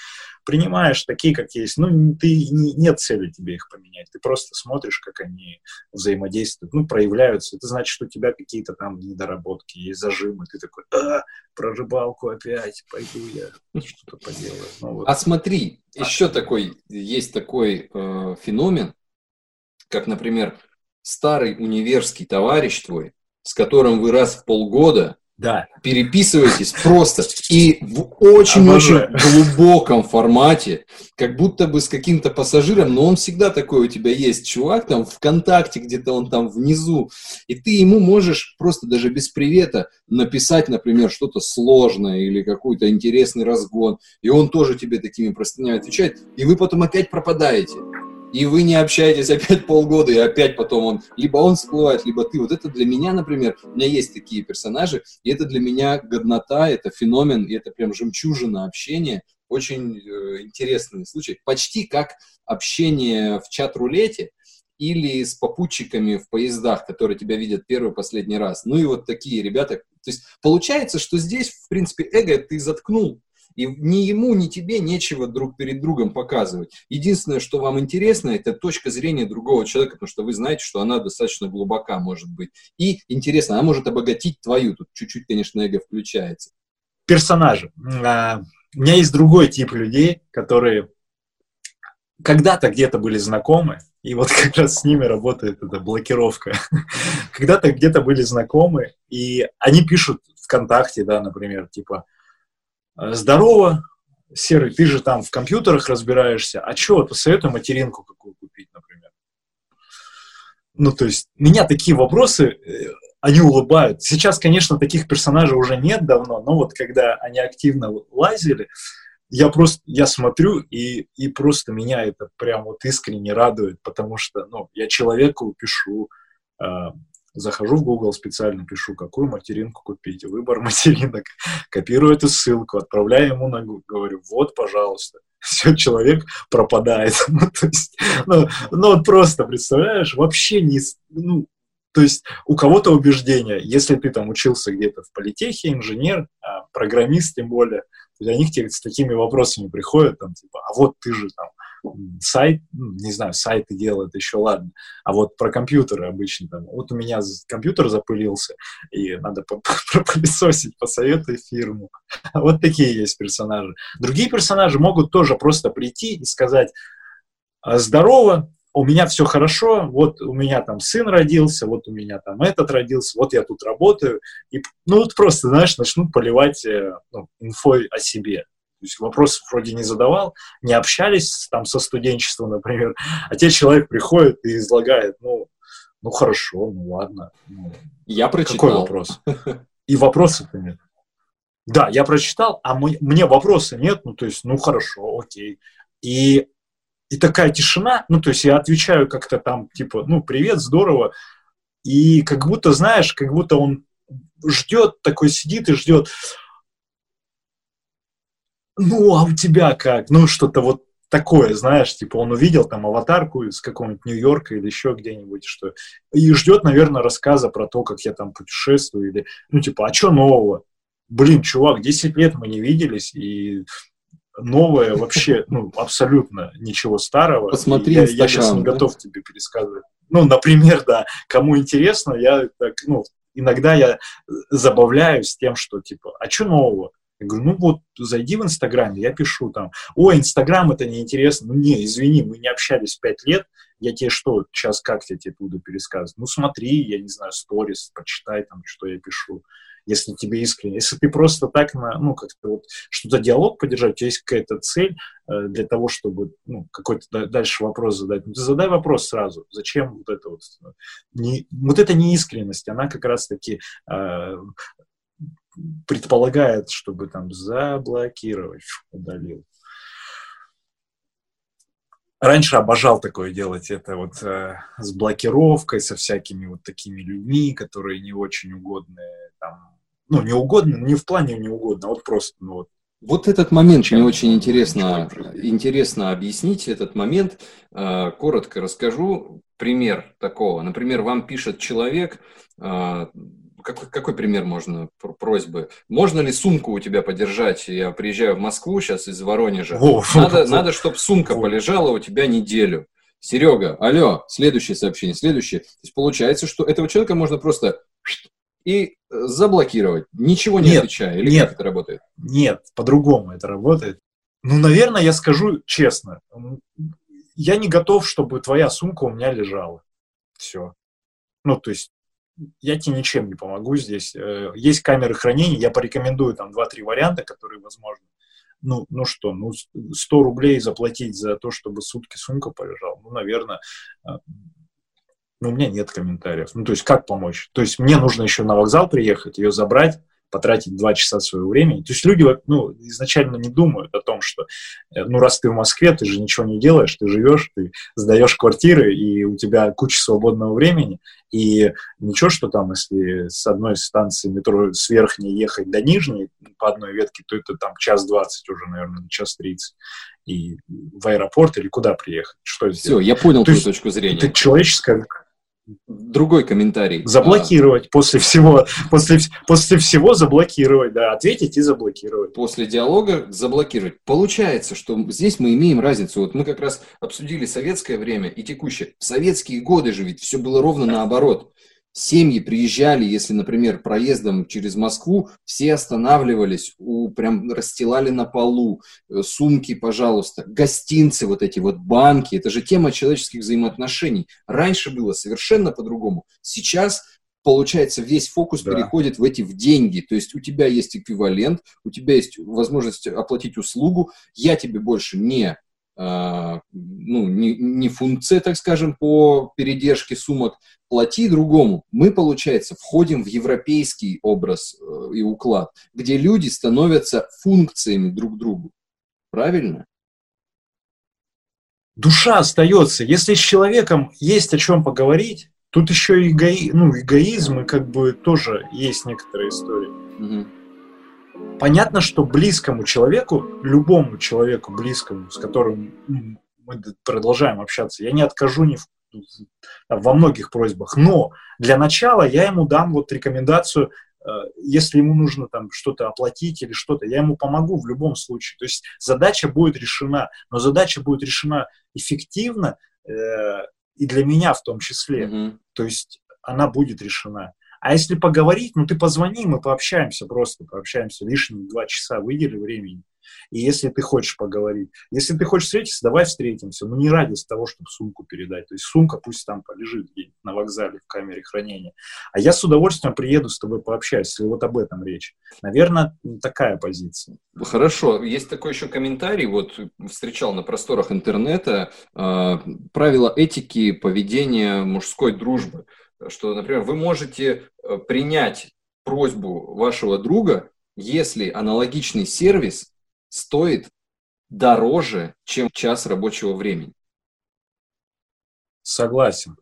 [SPEAKER 3] Принимаешь такие, как есть. Ну, ты, нет цели тебе их поменять. Ты просто смотришь, как они взаимодействуют, ну, проявляются. Это значит, что у тебя какие-то там недоработки, есть зажимы. Ты такой, а, про рыбалку опять, пойду я что-то поделаю.
[SPEAKER 1] Ну, вот. А смотри, а. еще такой, есть такой э, феномен, как, например, старый универский товарищ твой, с которым вы раз в полгода
[SPEAKER 3] да.
[SPEAKER 1] Переписывайтесь просто и в очень-очень глубоком формате, как будто бы с каким-то пассажиром, но он всегда такой у тебя есть, чувак там ВКонтакте, где-то он там внизу, и ты ему можешь просто даже без привета написать, например, что-то сложное или какой-то интересный разгон, и он тоже тебе такими простынями отвечает, и вы потом опять пропадаете и вы не общаетесь опять полгода, и опять потом он, либо он всплывает, либо ты. Вот это для меня, например, у меня есть такие персонажи, и это для меня годнота, это феномен, и это прям жемчужина общения. Очень э, интересный случай. Почти как общение в чат-рулете, или с попутчиками в поездах, которые тебя видят первый последний раз. Ну и вот такие ребята. То есть получается, что здесь, в принципе, эго ты заткнул. И ни ему, ни тебе нечего друг перед другом показывать. Единственное, что вам интересно, это точка зрения другого человека, потому что вы знаете, что она достаточно глубока может быть. И интересно, она может обогатить твою. Тут чуть-чуть, конечно, эго включается.
[SPEAKER 3] Персонажи. А, у меня есть другой тип людей, которые когда-то где-то были знакомы, и вот как раз с ними работает эта блокировка. Когда-то где-то были знакомы, и они пишут ВКонтакте, да, например, типа, здорово, Серый, ты же там в компьютерах разбираешься, а что, посоветуй материнку какую купить, например. Ну, то есть, меня такие вопросы, э, они улыбают. Сейчас, конечно, таких персонажей уже нет давно, но вот когда они активно лазили, я просто, я смотрю, и, и просто меня это прям вот искренне радует, потому что, ну, я человеку пишу, э, Захожу в Google, специально пишу, какую материнку купить, выбор материнок, копирую эту ссылку, отправляю ему на Google, говорю, вот, пожалуйста. Все, человек пропадает. ну, то есть, ну, ну, просто, представляешь, вообще не, ну, то есть у кого-то убеждение, если ты там учился где-то в политехе, инженер, а программист тем более, они к тебе с такими вопросами приходят, там, типа, а вот ты же там сайт, ну, не знаю, сайты делают, еще ладно, а вот про компьютеры обычно там, вот у меня компьютер запылился, и надо пропылесосить, посоветуй фирму. Вот такие есть персонажи. Другие персонажи могут тоже просто прийти и сказать, «А, здорово, у меня все хорошо, вот у меня там сын родился, вот у меня там этот родился, вот я тут работаю. И, ну, вот просто, знаешь, начнут поливать э, ну, инфой о себе. То есть вопросов вроде не задавал, не общались там со студенчеством, например, а те человек приходит и излагает, ну, ну хорошо, ну ладно. Ну,
[SPEAKER 1] я прочитал.
[SPEAKER 3] Какой вопрос? И вопросов нет. Да, я прочитал, а мы, мне вопроса нет, ну то есть, ну хорошо, окей. И, и такая тишина, ну то есть я отвечаю как-то там, типа, ну привет, здорово, и как будто, знаешь, как будто он ждет, такой сидит и ждет, ну, а у тебя как? Ну, что-то вот такое, знаешь, типа он увидел там аватарку из какого-нибудь Нью-Йорка или еще где-нибудь, что и ждет, наверное, рассказа про то, как я там путешествую, или, ну, типа, а что нового? Блин, чувак, 10 лет мы не виделись, и новое вообще, ну, абсолютно ничего старого.
[SPEAKER 1] Посмотри
[SPEAKER 3] я, я сейчас не да? готов тебе пересказывать. Ну, например, да, кому интересно, я так, ну, иногда я забавляюсь тем, что, типа, а что нового? Я говорю, ну вот, зайди в Инстаграм, я пишу там, ой, Инстаграм это неинтересно. Ну не, извини, мы не общались пять лет, я тебе что, сейчас как я тебе буду пересказывать? Ну смотри, я не знаю, сторис, почитай там, что я пишу. если тебе искренне. Если ты просто так, на, ну, как-то вот что-то диалог поддержать, у тебя есть какая-то цель э, для того, чтобы, ну, какой-то дальше вопрос задать. Ну, ты задай вопрос сразу. Зачем вот это вот? Не, вот это не искренность, она как раз-таки э, предполагает, чтобы там заблокировать, удалил. Раньше обожал такое делать, это вот э, с блокировкой, со всякими вот такими людьми, которые не очень угодные, там, ну, не угодно, не в плане не угодно, а вот просто, ну, вот.
[SPEAKER 1] Вот этот момент мне очень интересно, интересно объяснить, этот момент. Э, коротко расскажу пример такого. Например, вам пишет человек, э, какой, какой пример можно, просьбы? Можно ли сумку у тебя подержать? Я приезжаю в Москву сейчас из Воронежа. О, надо, фу, надо, чтобы сумка фу. полежала у тебя неделю. Серега, алло, следующее сообщение, следующее. То есть получается, что этого человека можно просто и э, заблокировать, ничего не нет, отвечая. Или
[SPEAKER 3] нет,
[SPEAKER 1] как это работает?
[SPEAKER 3] Нет, по-другому это работает. Ну, наверное, я скажу честно. Я не готов, чтобы твоя сумка у меня лежала. Все. Ну, то есть я тебе ничем не помогу здесь. Э, есть камеры хранения, я порекомендую там 2-3 варианта, которые возможны. Ну, ну что, ну 100 рублей заплатить за то, чтобы сутки сумка полежала, ну, наверное, э, ну, у меня нет комментариев. Ну, то есть, как помочь? То есть, мне нужно еще на вокзал приехать, ее забрать, потратить два часа своего времени. То есть люди ну, изначально не думают о том, что э, ну раз ты в Москве, ты же ничего не делаешь, ты живешь, ты сдаешь квартиры, и у тебя куча свободного времени, и ничего, что там, если с одной станции метро с верхней ехать до нижней по одной ветке, то это там час двадцать уже, наверное, час тридцать. И в аэропорт или куда приехать? Что
[SPEAKER 1] сделать? Все, я понял то твою точку зрения.
[SPEAKER 3] Это человеческое
[SPEAKER 1] другой комментарий.
[SPEAKER 3] Заблокировать а, после всего, после, после всего заблокировать, да, ответить и заблокировать.
[SPEAKER 1] После диалога заблокировать. Получается, что здесь мы имеем разницу. Вот мы как раз обсудили советское время и текущее. В советские годы же ведь все было ровно наоборот. Семьи приезжали, если, например, проездом через Москву, все останавливались, у, прям расстилали на полу, э, сумки, пожалуйста, гостинцы, вот эти вот банки. Это же тема человеческих взаимоотношений. Раньше было совершенно по-другому. Сейчас получается, весь фокус да. переходит в эти в деньги. То есть у тебя есть эквивалент, у тебя есть возможность оплатить услугу, я тебе больше не ну, не, не функция, так скажем, по передержке сумок, плати другому. Мы, получается, входим в европейский образ э, и уклад, где люди становятся функциями друг другу. Правильно?
[SPEAKER 3] Душа остается. Если с человеком есть о чем поговорить, тут еще и эго... ну, эгоизм и как бы тоже есть некоторые истории. Угу. Понятно, что близкому человеку, любому человеку близкому, с которым мы продолжаем общаться, я не откажу ни в, во многих просьбах, но для начала я ему дам вот рекомендацию, э, если ему нужно там что-то оплатить или что-то, я ему помогу в любом случае. То есть задача будет решена, но задача будет решена эффективно э, и для меня в том числе. Mm-hmm. То есть она будет решена. А если поговорить, ну ты позвони, мы пообщаемся просто, пообщаемся лишние два часа, выдели времени. И если ты хочешь поговорить, если ты хочешь встретиться, давай встретимся. Но не ради того, чтобы сумку передать. То есть сумка пусть там полежит на вокзале в камере хранения. А я с удовольствием приеду с тобой пообщаюсь, если вот об этом речь. Наверное, такая позиция.
[SPEAKER 1] Хорошо. Есть такой еще комментарий, вот встречал на просторах интернета, э, правила этики поведения мужской дружбы что, например, вы можете э, принять просьбу вашего друга, если аналогичный сервис стоит дороже, чем час рабочего времени.
[SPEAKER 3] Согласен.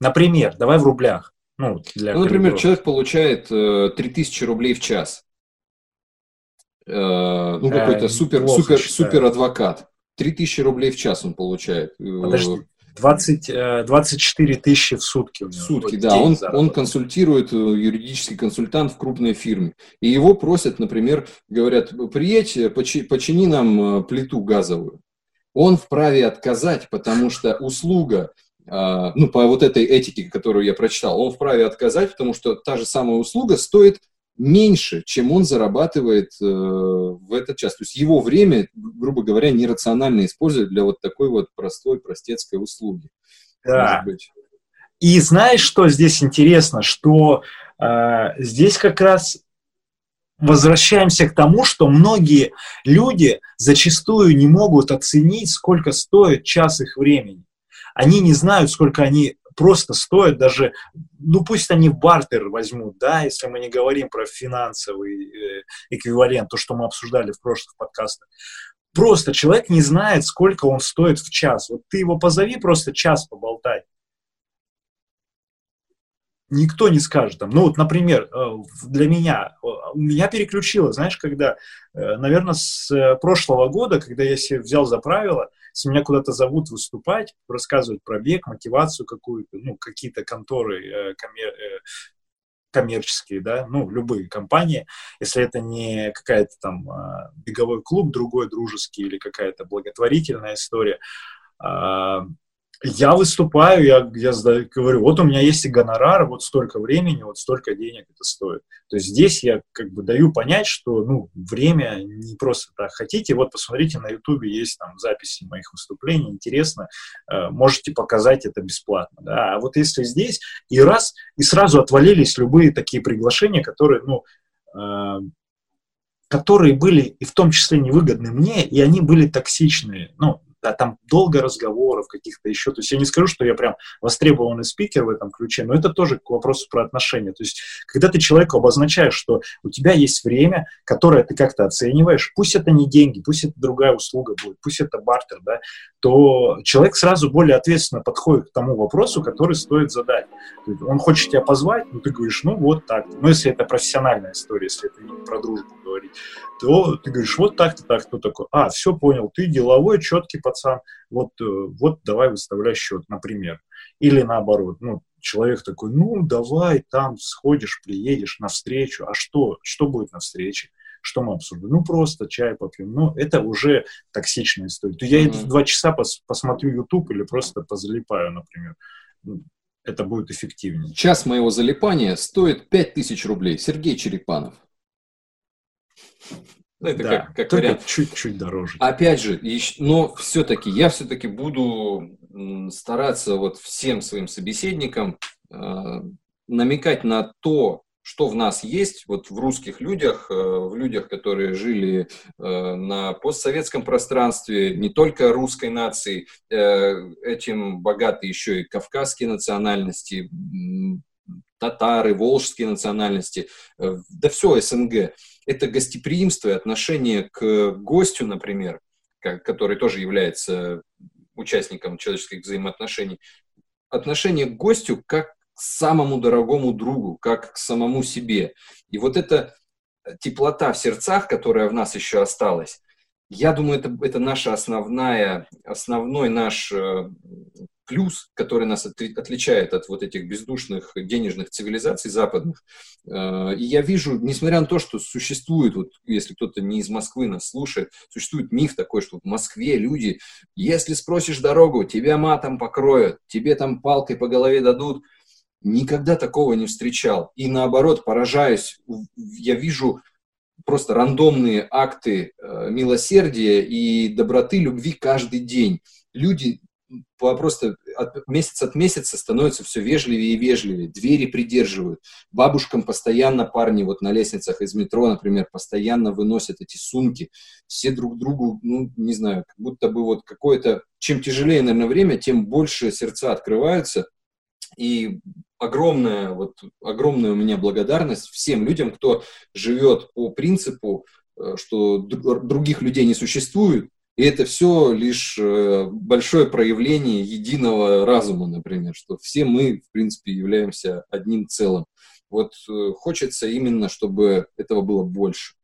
[SPEAKER 3] Например, давай в рублях.
[SPEAKER 1] Ну, для ну например, человек получает э, 3000 рублей в час. Э, ну, какой-то супер, супер, супер адвокат. 3000 рублей в час он получает.
[SPEAKER 3] Подожди, 20, 24 э, тысячи в сутки. У
[SPEAKER 1] него, сутки, да. Он, он консультирует, э, юридический консультант в крупной фирме. И его просят, например, говорят, приедь, почини нам э, плиту газовую. Он вправе отказать, потому что услуга, ну, по вот этой этике, которую я прочитал, он вправе отказать, потому что та же самая услуга стоит меньше, чем он зарабатывает э, в этот час. То есть его время, грубо говоря, нерационально использует для вот такой вот простой, простецкой услуги.
[SPEAKER 3] Да. И знаешь, что здесь интересно? Что а, здесь как раз возвращаемся к тому, что многие люди зачастую не могут оценить, сколько стоит час их времени. Они не знают, сколько они просто стоят даже, ну пусть они бартер возьмут, да, если мы не говорим про финансовый э, эквивалент, то, что мы обсуждали в прошлых подкастах. Просто человек не знает, сколько он стоит в час. Вот ты его позови просто час поболтать никто не скажет. Ну вот, например, э, для меня, э, меня переключило, знаешь, когда, наверное, с прошлого года, когда я себе взял за правило, если меня куда-то зовут выступать, рассказывать про бег, мотивацию какую-то, ну, какие-то конторы коммер коммерческие, да, ну, любые компании, если это не какая-то там беговой клуб, другой дружеский или какая-то благотворительная история, а, я выступаю, я, я говорю, вот у меня есть и гонорар, вот столько времени, вот столько денег это стоит. То есть здесь я как бы даю понять, что ну, время не просто так. Хотите, вот посмотрите на ютубе, есть там записи моих выступлений, интересно, э, можете показать это бесплатно. Да? А вот если здесь и раз, и сразу отвалились любые такие приглашения, которые, ну, э, которые были и в том числе невыгодны мне, и они были токсичные. Ну, да, там долго разговоров каких-то еще. То есть я не скажу, что я прям востребованный спикер в этом ключе, но это тоже к вопросу про отношения. То есть когда ты человеку обозначаешь, что у тебя есть время, которое ты как-то оцениваешь, пусть это не деньги, пусть это другая услуга будет, пусть это бартер, да, то человек сразу более ответственно подходит к тому вопросу, который стоит задать. Он хочет тебя позвать, ну ты говоришь, ну вот так. Ну если это профессиональная история, если это не про дружбу говорить, то ты говоришь, вот так-то, так-то, такой, а, все понял, ты деловой, четкий пацан, вот, э, вот давай выставляй счет, например. Или наоборот, ну, человек такой, ну, давай там сходишь, приедешь на встречу, а что, что будет на встрече? Что мы обсудим? Ну, просто чай попьем. Ну, это уже токсичная история. То я mm-hmm. два часа пос, посмотрю YouTube или просто позалипаю, например это будет эффективнее.
[SPEAKER 1] Час моего залипания стоит 5000 рублей. Сергей Черепанов.
[SPEAKER 3] Ну, это да, как, как вариант. чуть-чуть дороже.
[SPEAKER 1] Опять же, но все-таки, я все-таки буду стараться вот всем своим собеседникам э, намекать на то, что в нас есть, вот в русских людях, э, в людях, которые жили э, на постсоветском пространстве, не только русской нации, этим богаты еще и кавказские национальности, татары, волжские национальности, да все СНГ это гостеприимство и отношение к гостю, например, который тоже является участником человеческих взаимоотношений, отношение к гостю как к самому дорогому другу, как к самому себе. И вот эта теплота в сердцах, которая в нас еще осталась, я думаю, это, это наша основная, основной наш э, плюс, который нас от, отличает от вот этих бездушных денежных цивилизаций западных. Э, и я вижу, несмотря на то, что существует, вот если кто-то не из Москвы нас слушает, существует миф такой, что в Москве люди, если спросишь дорогу, тебя матом покроют, тебе там палкой по голове дадут. Никогда такого не встречал. И наоборот, поражаюсь, я вижу просто рандомные акты э, милосердия и доброты, любви каждый день. Люди просто от, месяц от месяца становятся все вежливее и вежливее, двери придерживают. Бабушкам постоянно парни вот на лестницах из метро, например, постоянно выносят эти сумки. Все друг другу, ну, не знаю, как будто бы вот какое-то... Чем тяжелее, наверное, время, тем больше сердца открываются. И огромная, вот, огромная у меня благодарность всем людям, кто живет по принципу, э, что других людей не существует, и это все лишь э, большое проявление единого разума, например, что все мы, в принципе, являемся одним целым. Вот э, хочется именно, чтобы этого было больше.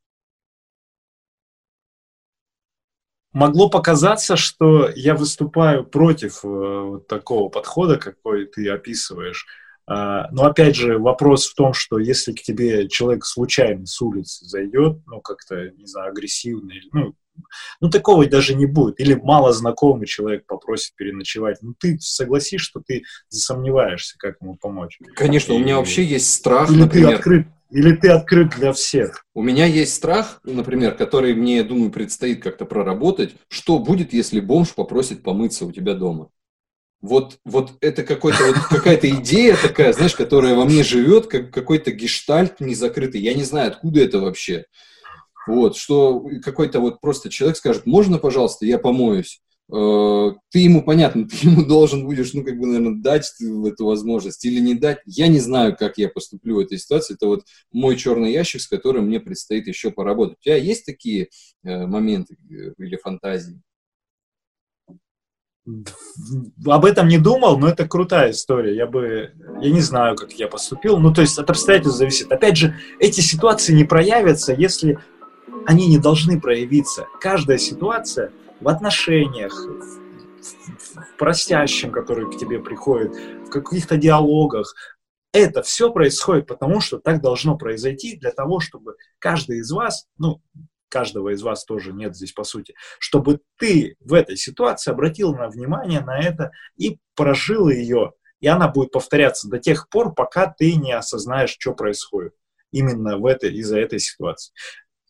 [SPEAKER 3] Могло показаться, что я выступаю против э, такого подхода, какой ты описываешь. А, но опять же, вопрос в том, что если к тебе человек случайно с улицы зайдет, ну, как-то, не знаю, агрессивный, ну, ну, такого даже не будет. Или мало знакомый человек попросит переночевать. Ну, ты согласишь, что ты засомневаешься, как ему помочь.
[SPEAKER 1] Конечно, и, у меня вообще есть страх,
[SPEAKER 3] или например... Ты открыт, или ты открыт для всех?
[SPEAKER 1] У меня есть страх, например, который мне, думаю, предстоит как-то проработать. Что будет, если бомж попросит помыться у тебя дома? Вот, вот это какой-то, вот какая-то идея такая, знаешь, которая во мне живет, как какой-то гештальт незакрытый. Я не знаю, откуда это вообще. Вот, что какой-то вот просто человек скажет, можно, пожалуйста, я помоюсь? Э, ты ему, понятно, ты ему должен будешь, ну, как бы, наверное, дать эту возможность или не дать. Я не знаю, как я поступлю в этой ситуации. Это вот мой черный ящик, с которым мне предстоит еще поработать. У тебя есть такие э, моменты э, или фантазии?
[SPEAKER 3] Об этом не думал, но это крутая история. Я бы, я не знаю, как я поступил. Ну, то есть от обстоятельств зависит. Опять же, эти ситуации не проявятся, если они не должны проявиться. Каждая ситуация в отношениях, в простящем, который к тебе приходит, в каких-то диалогах, это все происходит потому, что так должно произойти для того, чтобы каждый из вас, ну, каждого из вас тоже нет здесь по сути, чтобы ты в этой ситуации обратил на внимание на это и прожил ее, и она будет повторяться до тех пор, пока ты не осознаешь, что происходит именно в этой, из-за этой ситуации.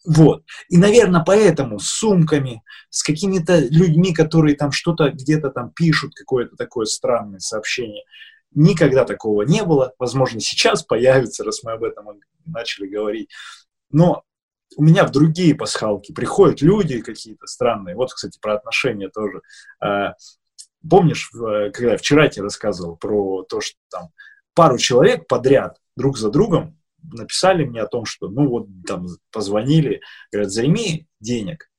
[SPEAKER 3] Вот. И, наверное, поэтому с сумками, с какими-то людьми, которые там что-то где-то там пишут, какое-то такое странное сообщение, никогда такого не было. Возможно, сейчас появится, раз мы об этом начали говорить. Но у меня в другие пасхалки приходят люди какие-то странные. Вот, кстати, про отношения тоже. А, помнишь, когда я вчера тебе рассказывал про то, что там пару человек подряд друг за другом написали мне о том, что, ну вот, там, позвонили, говорят, займи денег.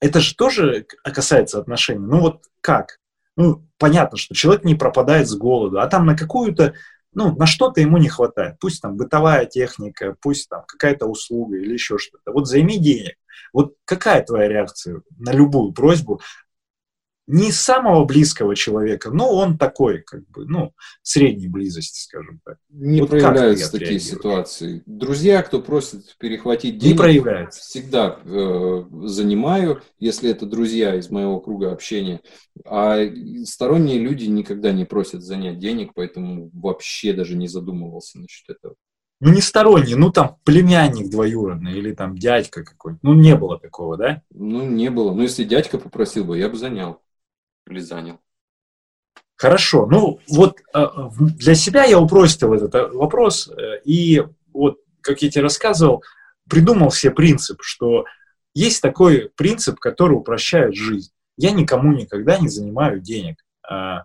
[SPEAKER 3] Это же тоже касается отношений. Ну вот как? Ну, понятно, что человек не пропадает с голоду, а там на какую-то, ну, на что-то ему не хватает. Пусть там бытовая техника, пусть там какая-то услуга или еще что-то. Вот займи денег. Вот какая твоя реакция на любую просьбу не самого близкого человека, но он такой, как бы, ну, средней близости, скажем так.
[SPEAKER 1] Не вот проявляются такие ситуации. Друзья, кто просит перехватить деньги,
[SPEAKER 3] не проявляются.
[SPEAKER 1] всегда э, занимаю, если это друзья из моего круга общения. А сторонние люди никогда не просят занять денег, поэтому вообще даже не задумывался насчет этого.
[SPEAKER 3] Ну, не сторонний, ну, там, племянник двоюродный или там дядька какой-то. Ну, не было такого, да?
[SPEAKER 1] Ну, не было. Ну, если дядька попросил бы, я бы занял или занял?
[SPEAKER 3] Хорошо. Ну, вот э, для себя я упростил этот э, вопрос, э, и вот, как я тебе рассказывал, придумал себе принцип, что есть такой принцип, который упрощает жизнь. Я никому никогда не занимаю денег. А,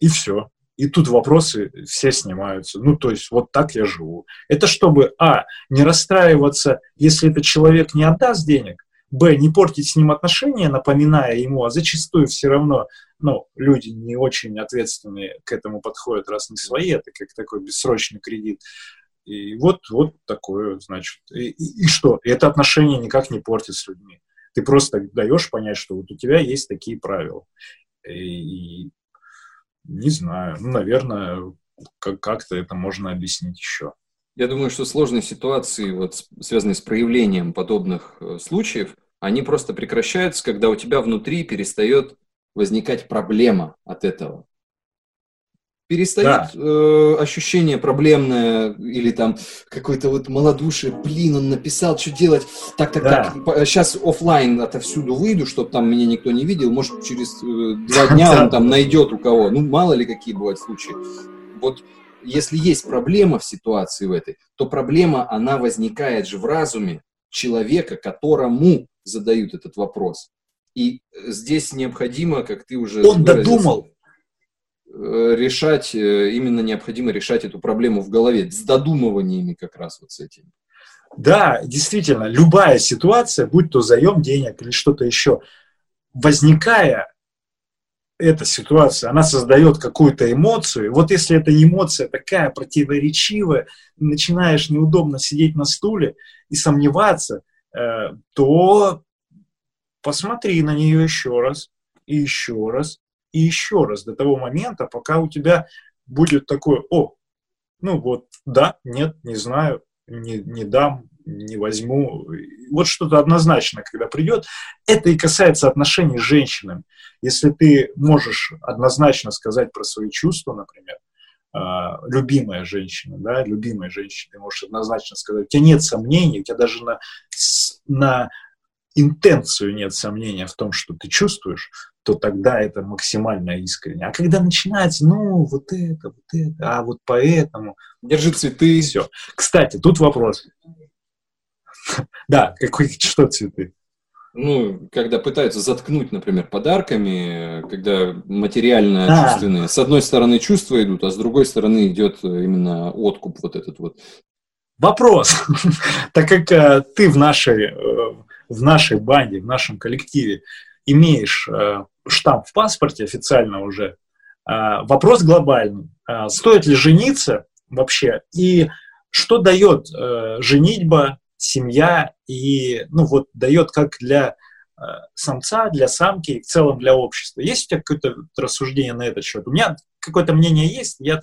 [SPEAKER 3] и все. И тут вопросы все снимаются. Ну, то есть, вот так я живу. Это чтобы, а, не расстраиваться, если этот человек не отдаст денег, б, не портить с ним отношения, напоминая ему, а зачастую все равно, ну, люди не очень ответственные к этому подходят, раз не свои, это как такой бессрочный кредит. И вот, вот такое, значит. И, и, и что? И это отношение никак не портит с людьми. Ты просто даешь понять, что вот у тебя есть такие правила. И, не знаю, ну, наверное, как- как-то это можно объяснить еще.
[SPEAKER 1] Я думаю, что сложные ситуации, вот, связанные с проявлением подобных э, случаев, они просто прекращаются, когда у тебя внутри перестает возникать проблема от этого. Перестает да. э, ощущение проблемное или там какой-то вот малодушие, блин, он написал, что делать, так, так, да. так, сейчас офлайн отовсюду выйду, чтобы там меня никто не видел, может через э, два дня он там найдет у кого, ну мало ли какие бывают случаи. Вот если есть проблема в ситуации в этой, то проблема, она возникает же в разуме человека, которому задают этот вопрос. И здесь необходимо, как ты уже
[SPEAKER 3] Он додумал.
[SPEAKER 1] Э, решать, э, именно необходимо решать эту проблему в голове, с додумываниями как раз вот с этим.
[SPEAKER 3] Да, действительно, любая ситуация, будь то заем денег или что-то еще, возникая эта ситуация, она создает какую-то эмоцию. Вот если эта эмоция такая противоречивая, начинаешь неудобно сидеть на стуле и сомневаться, э, то посмотри на нее еще раз, и еще раз, и еще раз до того момента, пока у тебя будет такое, о, ну вот, да, нет, не знаю, не, не дам, не возьму. Вот что-то однозначно, когда придет. Это и касается отношений с женщинами. Если ты можешь однозначно сказать про свои чувства, например, Uh, любимая женщина, да, любимая женщина, ты можешь однозначно сказать, у тебя нет сомнений, у тебя даже на, на интенцию нет сомнения в том, что ты чувствуешь, то тогда это максимально искренне. А когда начинается, ну, вот это, вот это, а вот поэтому...
[SPEAKER 1] Держи цветы.
[SPEAKER 3] Все. Кстати, тут вопрос. Да, какой, что цветы?
[SPEAKER 1] Ну, когда пытаются заткнуть, например, подарками, когда материально-чувственные. С одной стороны чувства идут, а с другой стороны идет именно откуп вот этот вот.
[SPEAKER 3] Вопрос. Так как э, ты в нашей, э, в нашей банде, в нашем коллективе имеешь э, штамп в паспорте официально уже, вопрос глобальный. Стоит ли жениться вообще? И что дает женитьба семья и, ну вот, дает как для э, самца, для самки и в целом для общества. Есть у тебя какое-то рассуждение на этот счет? У меня какое-то мнение есть, я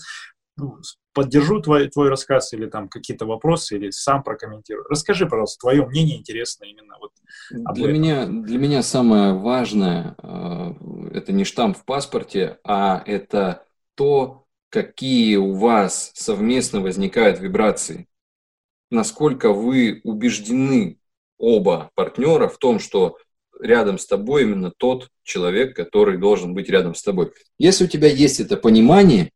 [SPEAKER 3] ну, поддержу твой, твой рассказ или там какие-то вопросы, или сам прокомментирую. Расскажи, пожалуйста, твое мнение интересно именно вот
[SPEAKER 1] для меня, для меня самое важное э, это не штамп в паспорте, а это то, какие у вас совместно возникают вибрации насколько вы убеждены оба партнера в том, что рядом с тобой именно тот человек, который должен быть рядом с тобой. Если у тебя есть это понимание,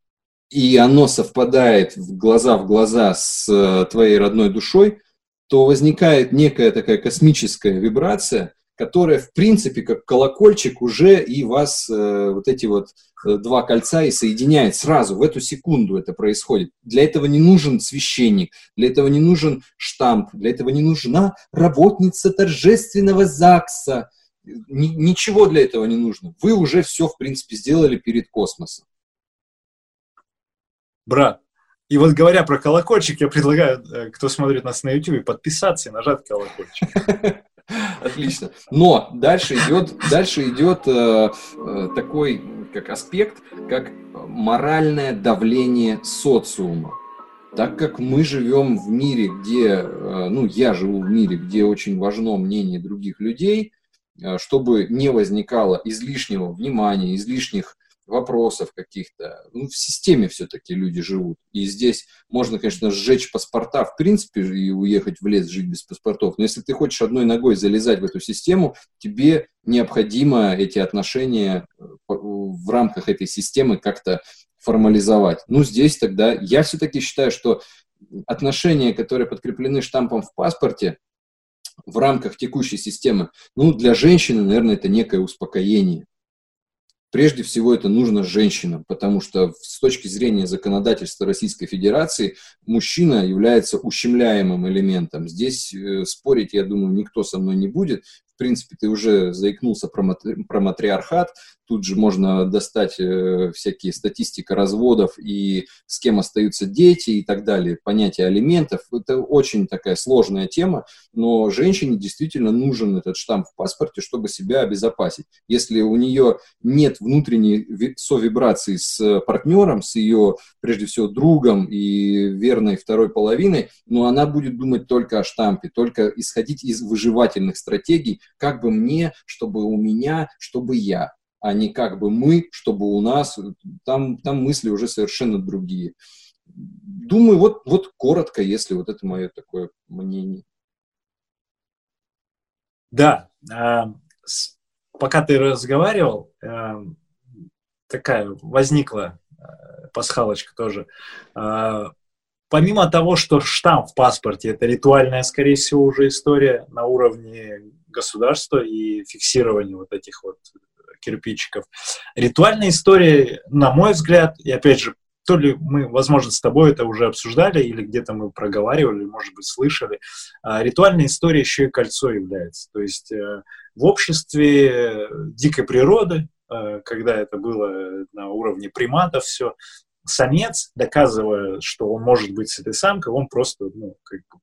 [SPEAKER 1] и оно совпадает в глаза в глаза с э, твоей родной душой, то возникает некая такая космическая вибрация, которая, в принципе, как колокольчик уже и вас э, вот эти вот э, два кольца и соединяет сразу, в эту секунду это происходит. Для этого не нужен священник, для этого не нужен штамп, для этого не нужна работница торжественного ЗАГСа. Ни, ничего для этого не нужно. Вы уже все, в принципе, сделали перед космосом.
[SPEAKER 3] Брат, и вот говоря про колокольчик, я предлагаю, э, кто смотрит нас на YouTube, подписаться и нажать колокольчик.
[SPEAKER 1] Отлично. Но дальше идет, дальше идет э, э, такой как аспект, как моральное давление социума. Так как мы живем в мире, где, э, ну, я живу в мире, где очень важно мнение других людей, э, чтобы не возникало излишнего внимания, излишних вопросов каких-то. Ну, в системе все-таки люди живут. И здесь можно, конечно, сжечь паспорта, в принципе, и уехать в лес жить без паспортов. Но если ты хочешь одной ногой залезать в эту систему, тебе необходимо эти отношения э, в рамках этой системы как-то формализовать. Ну, здесь тогда я все-таки считаю, что отношения, которые подкреплены штампом в паспорте, в рамках текущей системы, ну, для женщины, наверное, это некое успокоение прежде всего это нужно женщинам, потому что с точки зрения законодательства Российской Федерации мужчина является ущемляемым элементом. Здесь э, спорить, я думаю, никто со мной не будет принципе, ты уже заикнулся про, матри, про матриархат, тут же можно достать э, всякие статистика разводов и с кем остаются дети и так далее, понятие алиментов. Это очень такая сложная тема, но женщине действительно нужен этот штамп в паспорте, чтобы себя обезопасить. Если у нее нет внутренней совибрации с партнером, с ее, прежде всего, другом и верной второй половиной, но она будет думать только о штампе, только исходить из выживательных стратегий, как бы мне, чтобы у меня, чтобы я, а не как бы мы, чтобы у нас. Там, там мысли уже совершенно другие. Думаю, вот, вот коротко, если вот это мое такое мнение.
[SPEAKER 3] Да, а, пока ты разговаривал, а, такая возникла а, пасхалочка тоже помимо того, что штамп в паспорте это ритуальная, скорее всего, уже история на уровне государства и фиксирования вот этих вот кирпичиков. Ритуальная история, на мой взгляд, и опять же, то ли мы, возможно, с тобой это уже обсуждали, или где-то мы проговаривали, может быть, слышали, а ритуальная история еще и кольцо является. То есть э, в обществе дикой природы, э, когда это было на уровне приматов все, самец, доказывая, что он может быть с этой самкой, он просто, ну, как бы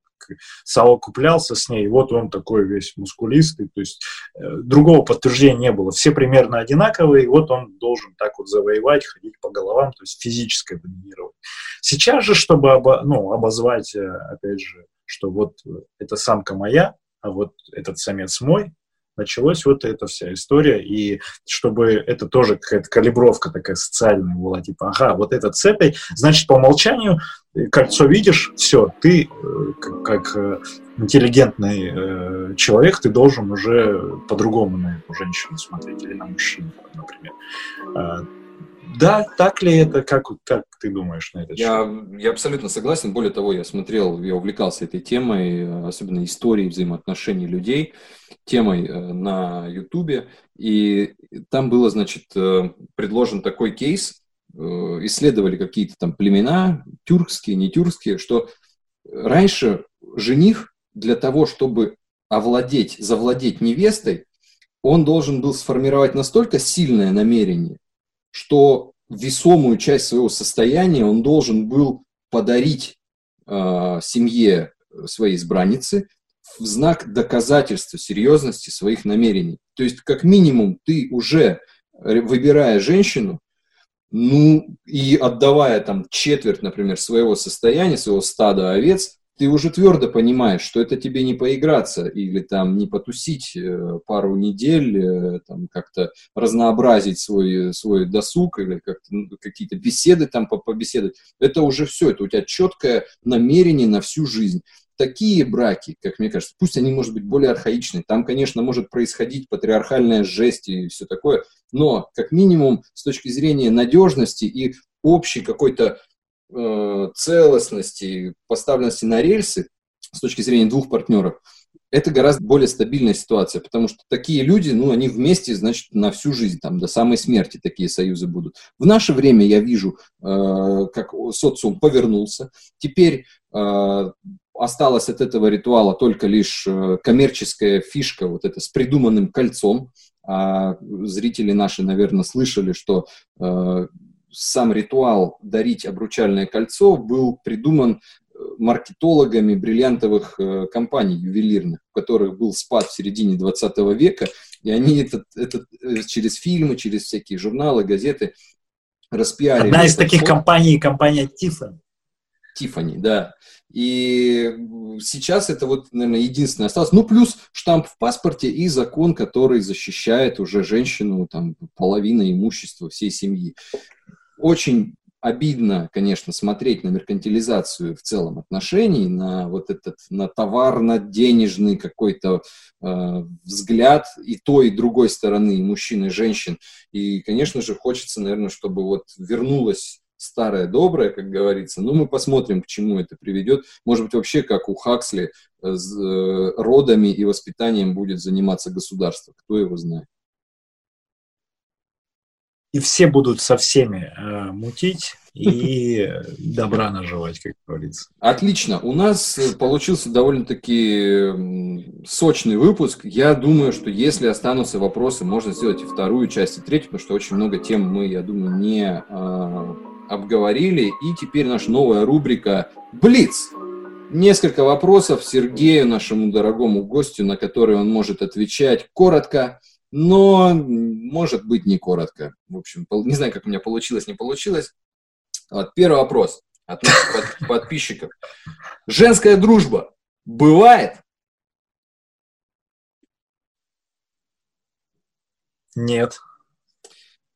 [SPEAKER 3] совокуплялся с ней, вот он такой весь мускулистый, то есть э, другого подтверждения не было, все примерно одинаковые, и вот он должен так вот завоевать, ходить по головам, то есть физическое доминирование. Сейчас же, чтобы обо, ну, обозвать, э, опять же, что вот эта самка моя, а вот этот самец мой, началась вот эта вся история, и чтобы это тоже какая-то калибровка такая социальная была, типа, ага, вот этот с этой, значит, по умолчанию э, кольцо видишь, все, ты э, как, э, интеллигентный человек, ты должен уже по-другому на эту женщину смотреть или на мужчину, например. Э, да, так ли это, как, как ты думаешь на это?
[SPEAKER 1] Я, я абсолютно согласен. Более того, я смотрел, я увлекался этой темой, особенно историей взаимоотношений людей, темой э, на Ютубе. И там было, значит, э, предложен такой кейс, э, исследовали какие-то там племена, тюркские, не тюркские, что раньше жених для того, чтобы овладеть, завладеть невестой, он должен был сформировать настолько сильное намерение, что весомую часть своего состояния он должен был подарить э, семье своей избранницы в знак доказательства серьезности своих намерений. То есть, как минимум, ты уже, выбирая женщину, ну, и отдавая там четверть, например, своего состояния, своего стада овец, ты уже твердо понимаешь, что это тебе не поиграться или там не потусить э, пару недель, э, там как-то разнообразить свой, свой досуг или как-то ну, какие-то беседы там побеседовать. Это уже все, это у тебя четкое намерение на всю жизнь. Такие браки, как мне кажется, пусть они, может быть, более архаичные, там, конечно, может происходить патриархальная жесть и все такое, но, как минимум, с точки зрения надежности и общей какой-то э, целостности, поставленности на рельсы с точки зрения двух партнеров, это гораздо более стабильная ситуация, потому что такие люди, ну, они вместе, значит, на всю жизнь, там, до самой смерти такие союзы будут. В наше время я вижу, э, как социум повернулся. Теперь э, осталась от этого ритуала только лишь э, коммерческая фишка, вот это с придуманным кольцом. А зрители наши, наверное, слышали, что э, сам ритуал дарить обручальное кольцо был придуман э, маркетологами бриллиантовых э, компаний ювелирных, у которых был спад в середине 20 века, и они этот, этот, э, через фильмы, через всякие журналы, газеты распиарили.
[SPEAKER 3] Одна из таких спор. компаний, компания Tiffany.
[SPEAKER 1] Tiffany, да. И сейчас это вот, наверное, единственное осталось. Ну, плюс штамп в паспорте и закон, который защищает уже женщину, там, половина имущества всей семьи очень обидно, конечно, смотреть на меркантилизацию в целом отношений, на вот этот, на товарно-денежный какой-то э, взгляд и той, и другой стороны, и мужчин, и женщин. И, конечно же, хочется, наверное, чтобы вот вернулась старое доброе, как говорится. Ну, мы посмотрим, к чему это приведет. Может быть, вообще, как у Хаксли, э, с э, родами и воспитанием будет заниматься государство. Кто его знает
[SPEAKER 3] и все будут со всеми э, мутить и добра наживать, как говорится.
[SPEAKER 1] Отлично. У нас э, получился довольно-таки сочный выпуск. Я думаю, что если останутся вопросы, можно сделать и вторую часть, и третью, потому что очень много тем мы, я думаю, не э, обговорили. И теперь наша новая рубрика «Блиц». Несколько вопросов Сергею, нашему дорогому гостю, на которые он может отвечать коротко но, может быть, не коротко. В общем, не знаю, как у меня получилось, не получилось. Вот, первый вопрос от наших подписчиков. Женская дружба бывает?
[SPEAKER 3] Нет.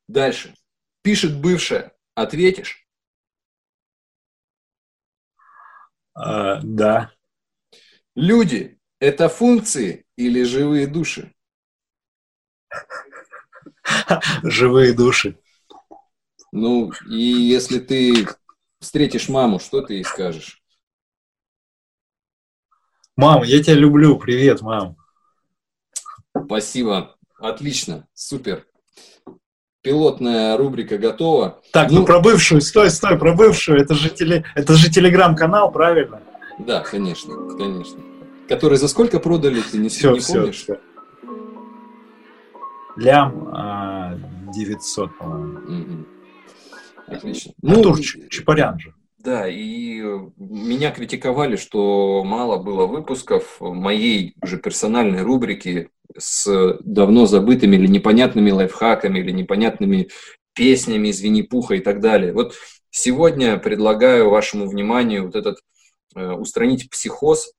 [SPEAKER 1] Дальше. Пишет бывшая. Ответишь?
[SPEAKER 3] А, да.
[SPEAKER 1] Люди – это функции или живые души?
[SPEAKER 3] Живые души.
[SPEAKER 1] Ну, и если ты встретишь маму, что ты ей скажешь?
[SPEAKER 3] Мам, я тебя люблю. Привет, мам.
[SPEAKER 1] Спасибо. Отлично. Супер. Пилотная рубрика готова.
[SPEAKER 3] Так, ну, ну про бывшую, стой, стой, про бывшую. Это же, теле, это же телеграм-канал, правильно?
[SPEAKER 1] Да, конечно, конечно. Который за сколько продали, ты не, все, не все, помнишь? Все
[SPEAKER 3] лям а, 900, по-моему. Mm-hmm.
[SPEAKER 1] Отлично.
[SPEAKER 3] Ну, Чапарян же.
[SPEAKER 1] Да, и меня критиковали, что мало было выпусков моей уже персональной рубрики с давно забытыми или непонятными лайфхаками, или непонятными песнями из Винни-Пуха и так далее. Вот сегодня предлагаю вашему вниманию вот этот э, устранить психоз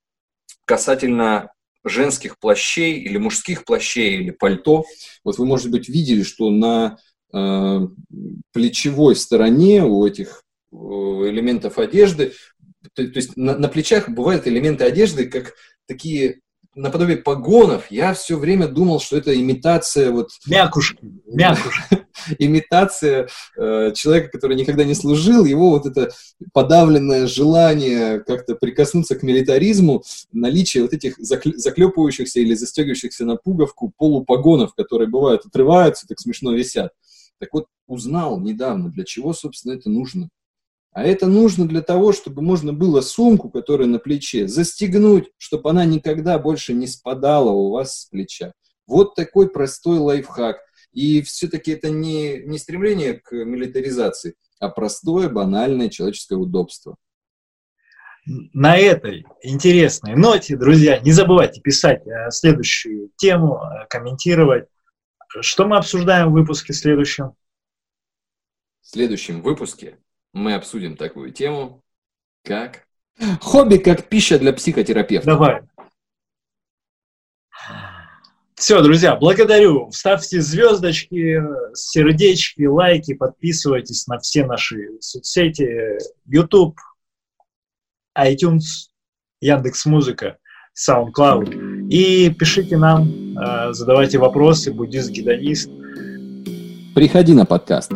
[SPEAKER 1] касательно женских плащей или мужских плащей или пальто. Вот вы, может быть, видели, что на э, плечевой стороне у этих э, элементов одежды, то, то есть на, на плечах бывают элементы одежды, как такие наподобие погонов, я все время думал, что это имитация вот...
[SPEAKER 3] Мякушки, мякушки.
[SPEAKER 1] Имитация э, человека, который никогда не служил, его вот это подавленное желание как-то прикоснуться к милитаризму, наличие вот этих заклепывающихся или застегивающихся на пуговку полупогонов, которые бывают отрываются, так смешно висят. Так вот, узнал недавно, для чего, собственно, это нужно. А это нужно для того, чтобы можно было сумку, которая на плече, застегнуть, чтобы она никогда больше не спадала у вас с плеча. Вот такой простой лайфхак. И все-таки это не, не стремление к милитаризации, а простое, банальное человеческое удобство.
[SPEAKER 3] На этой интересной ноте, друзья, не забывайте писать э, следующую тему, э, комментировать. Что мы обсуждаем в выпуске следующем?
[SPEAKER 1] В следующем выпуске мы обсудим такую тему, как хобби как пища для психотерапевта.
[SPEAKER 3] Давай. Все, друзья, благодарю. Ставьте звездочки, сердечки, лайки, подписывайтесь на все наши соцсети, YouTube, iTunes, Яндекс Музыка, SoundCloud. И пишите нам, э, задавайте вопросы, буддист, гедонист.
[SPEAKER 1] Приходи на подкаст.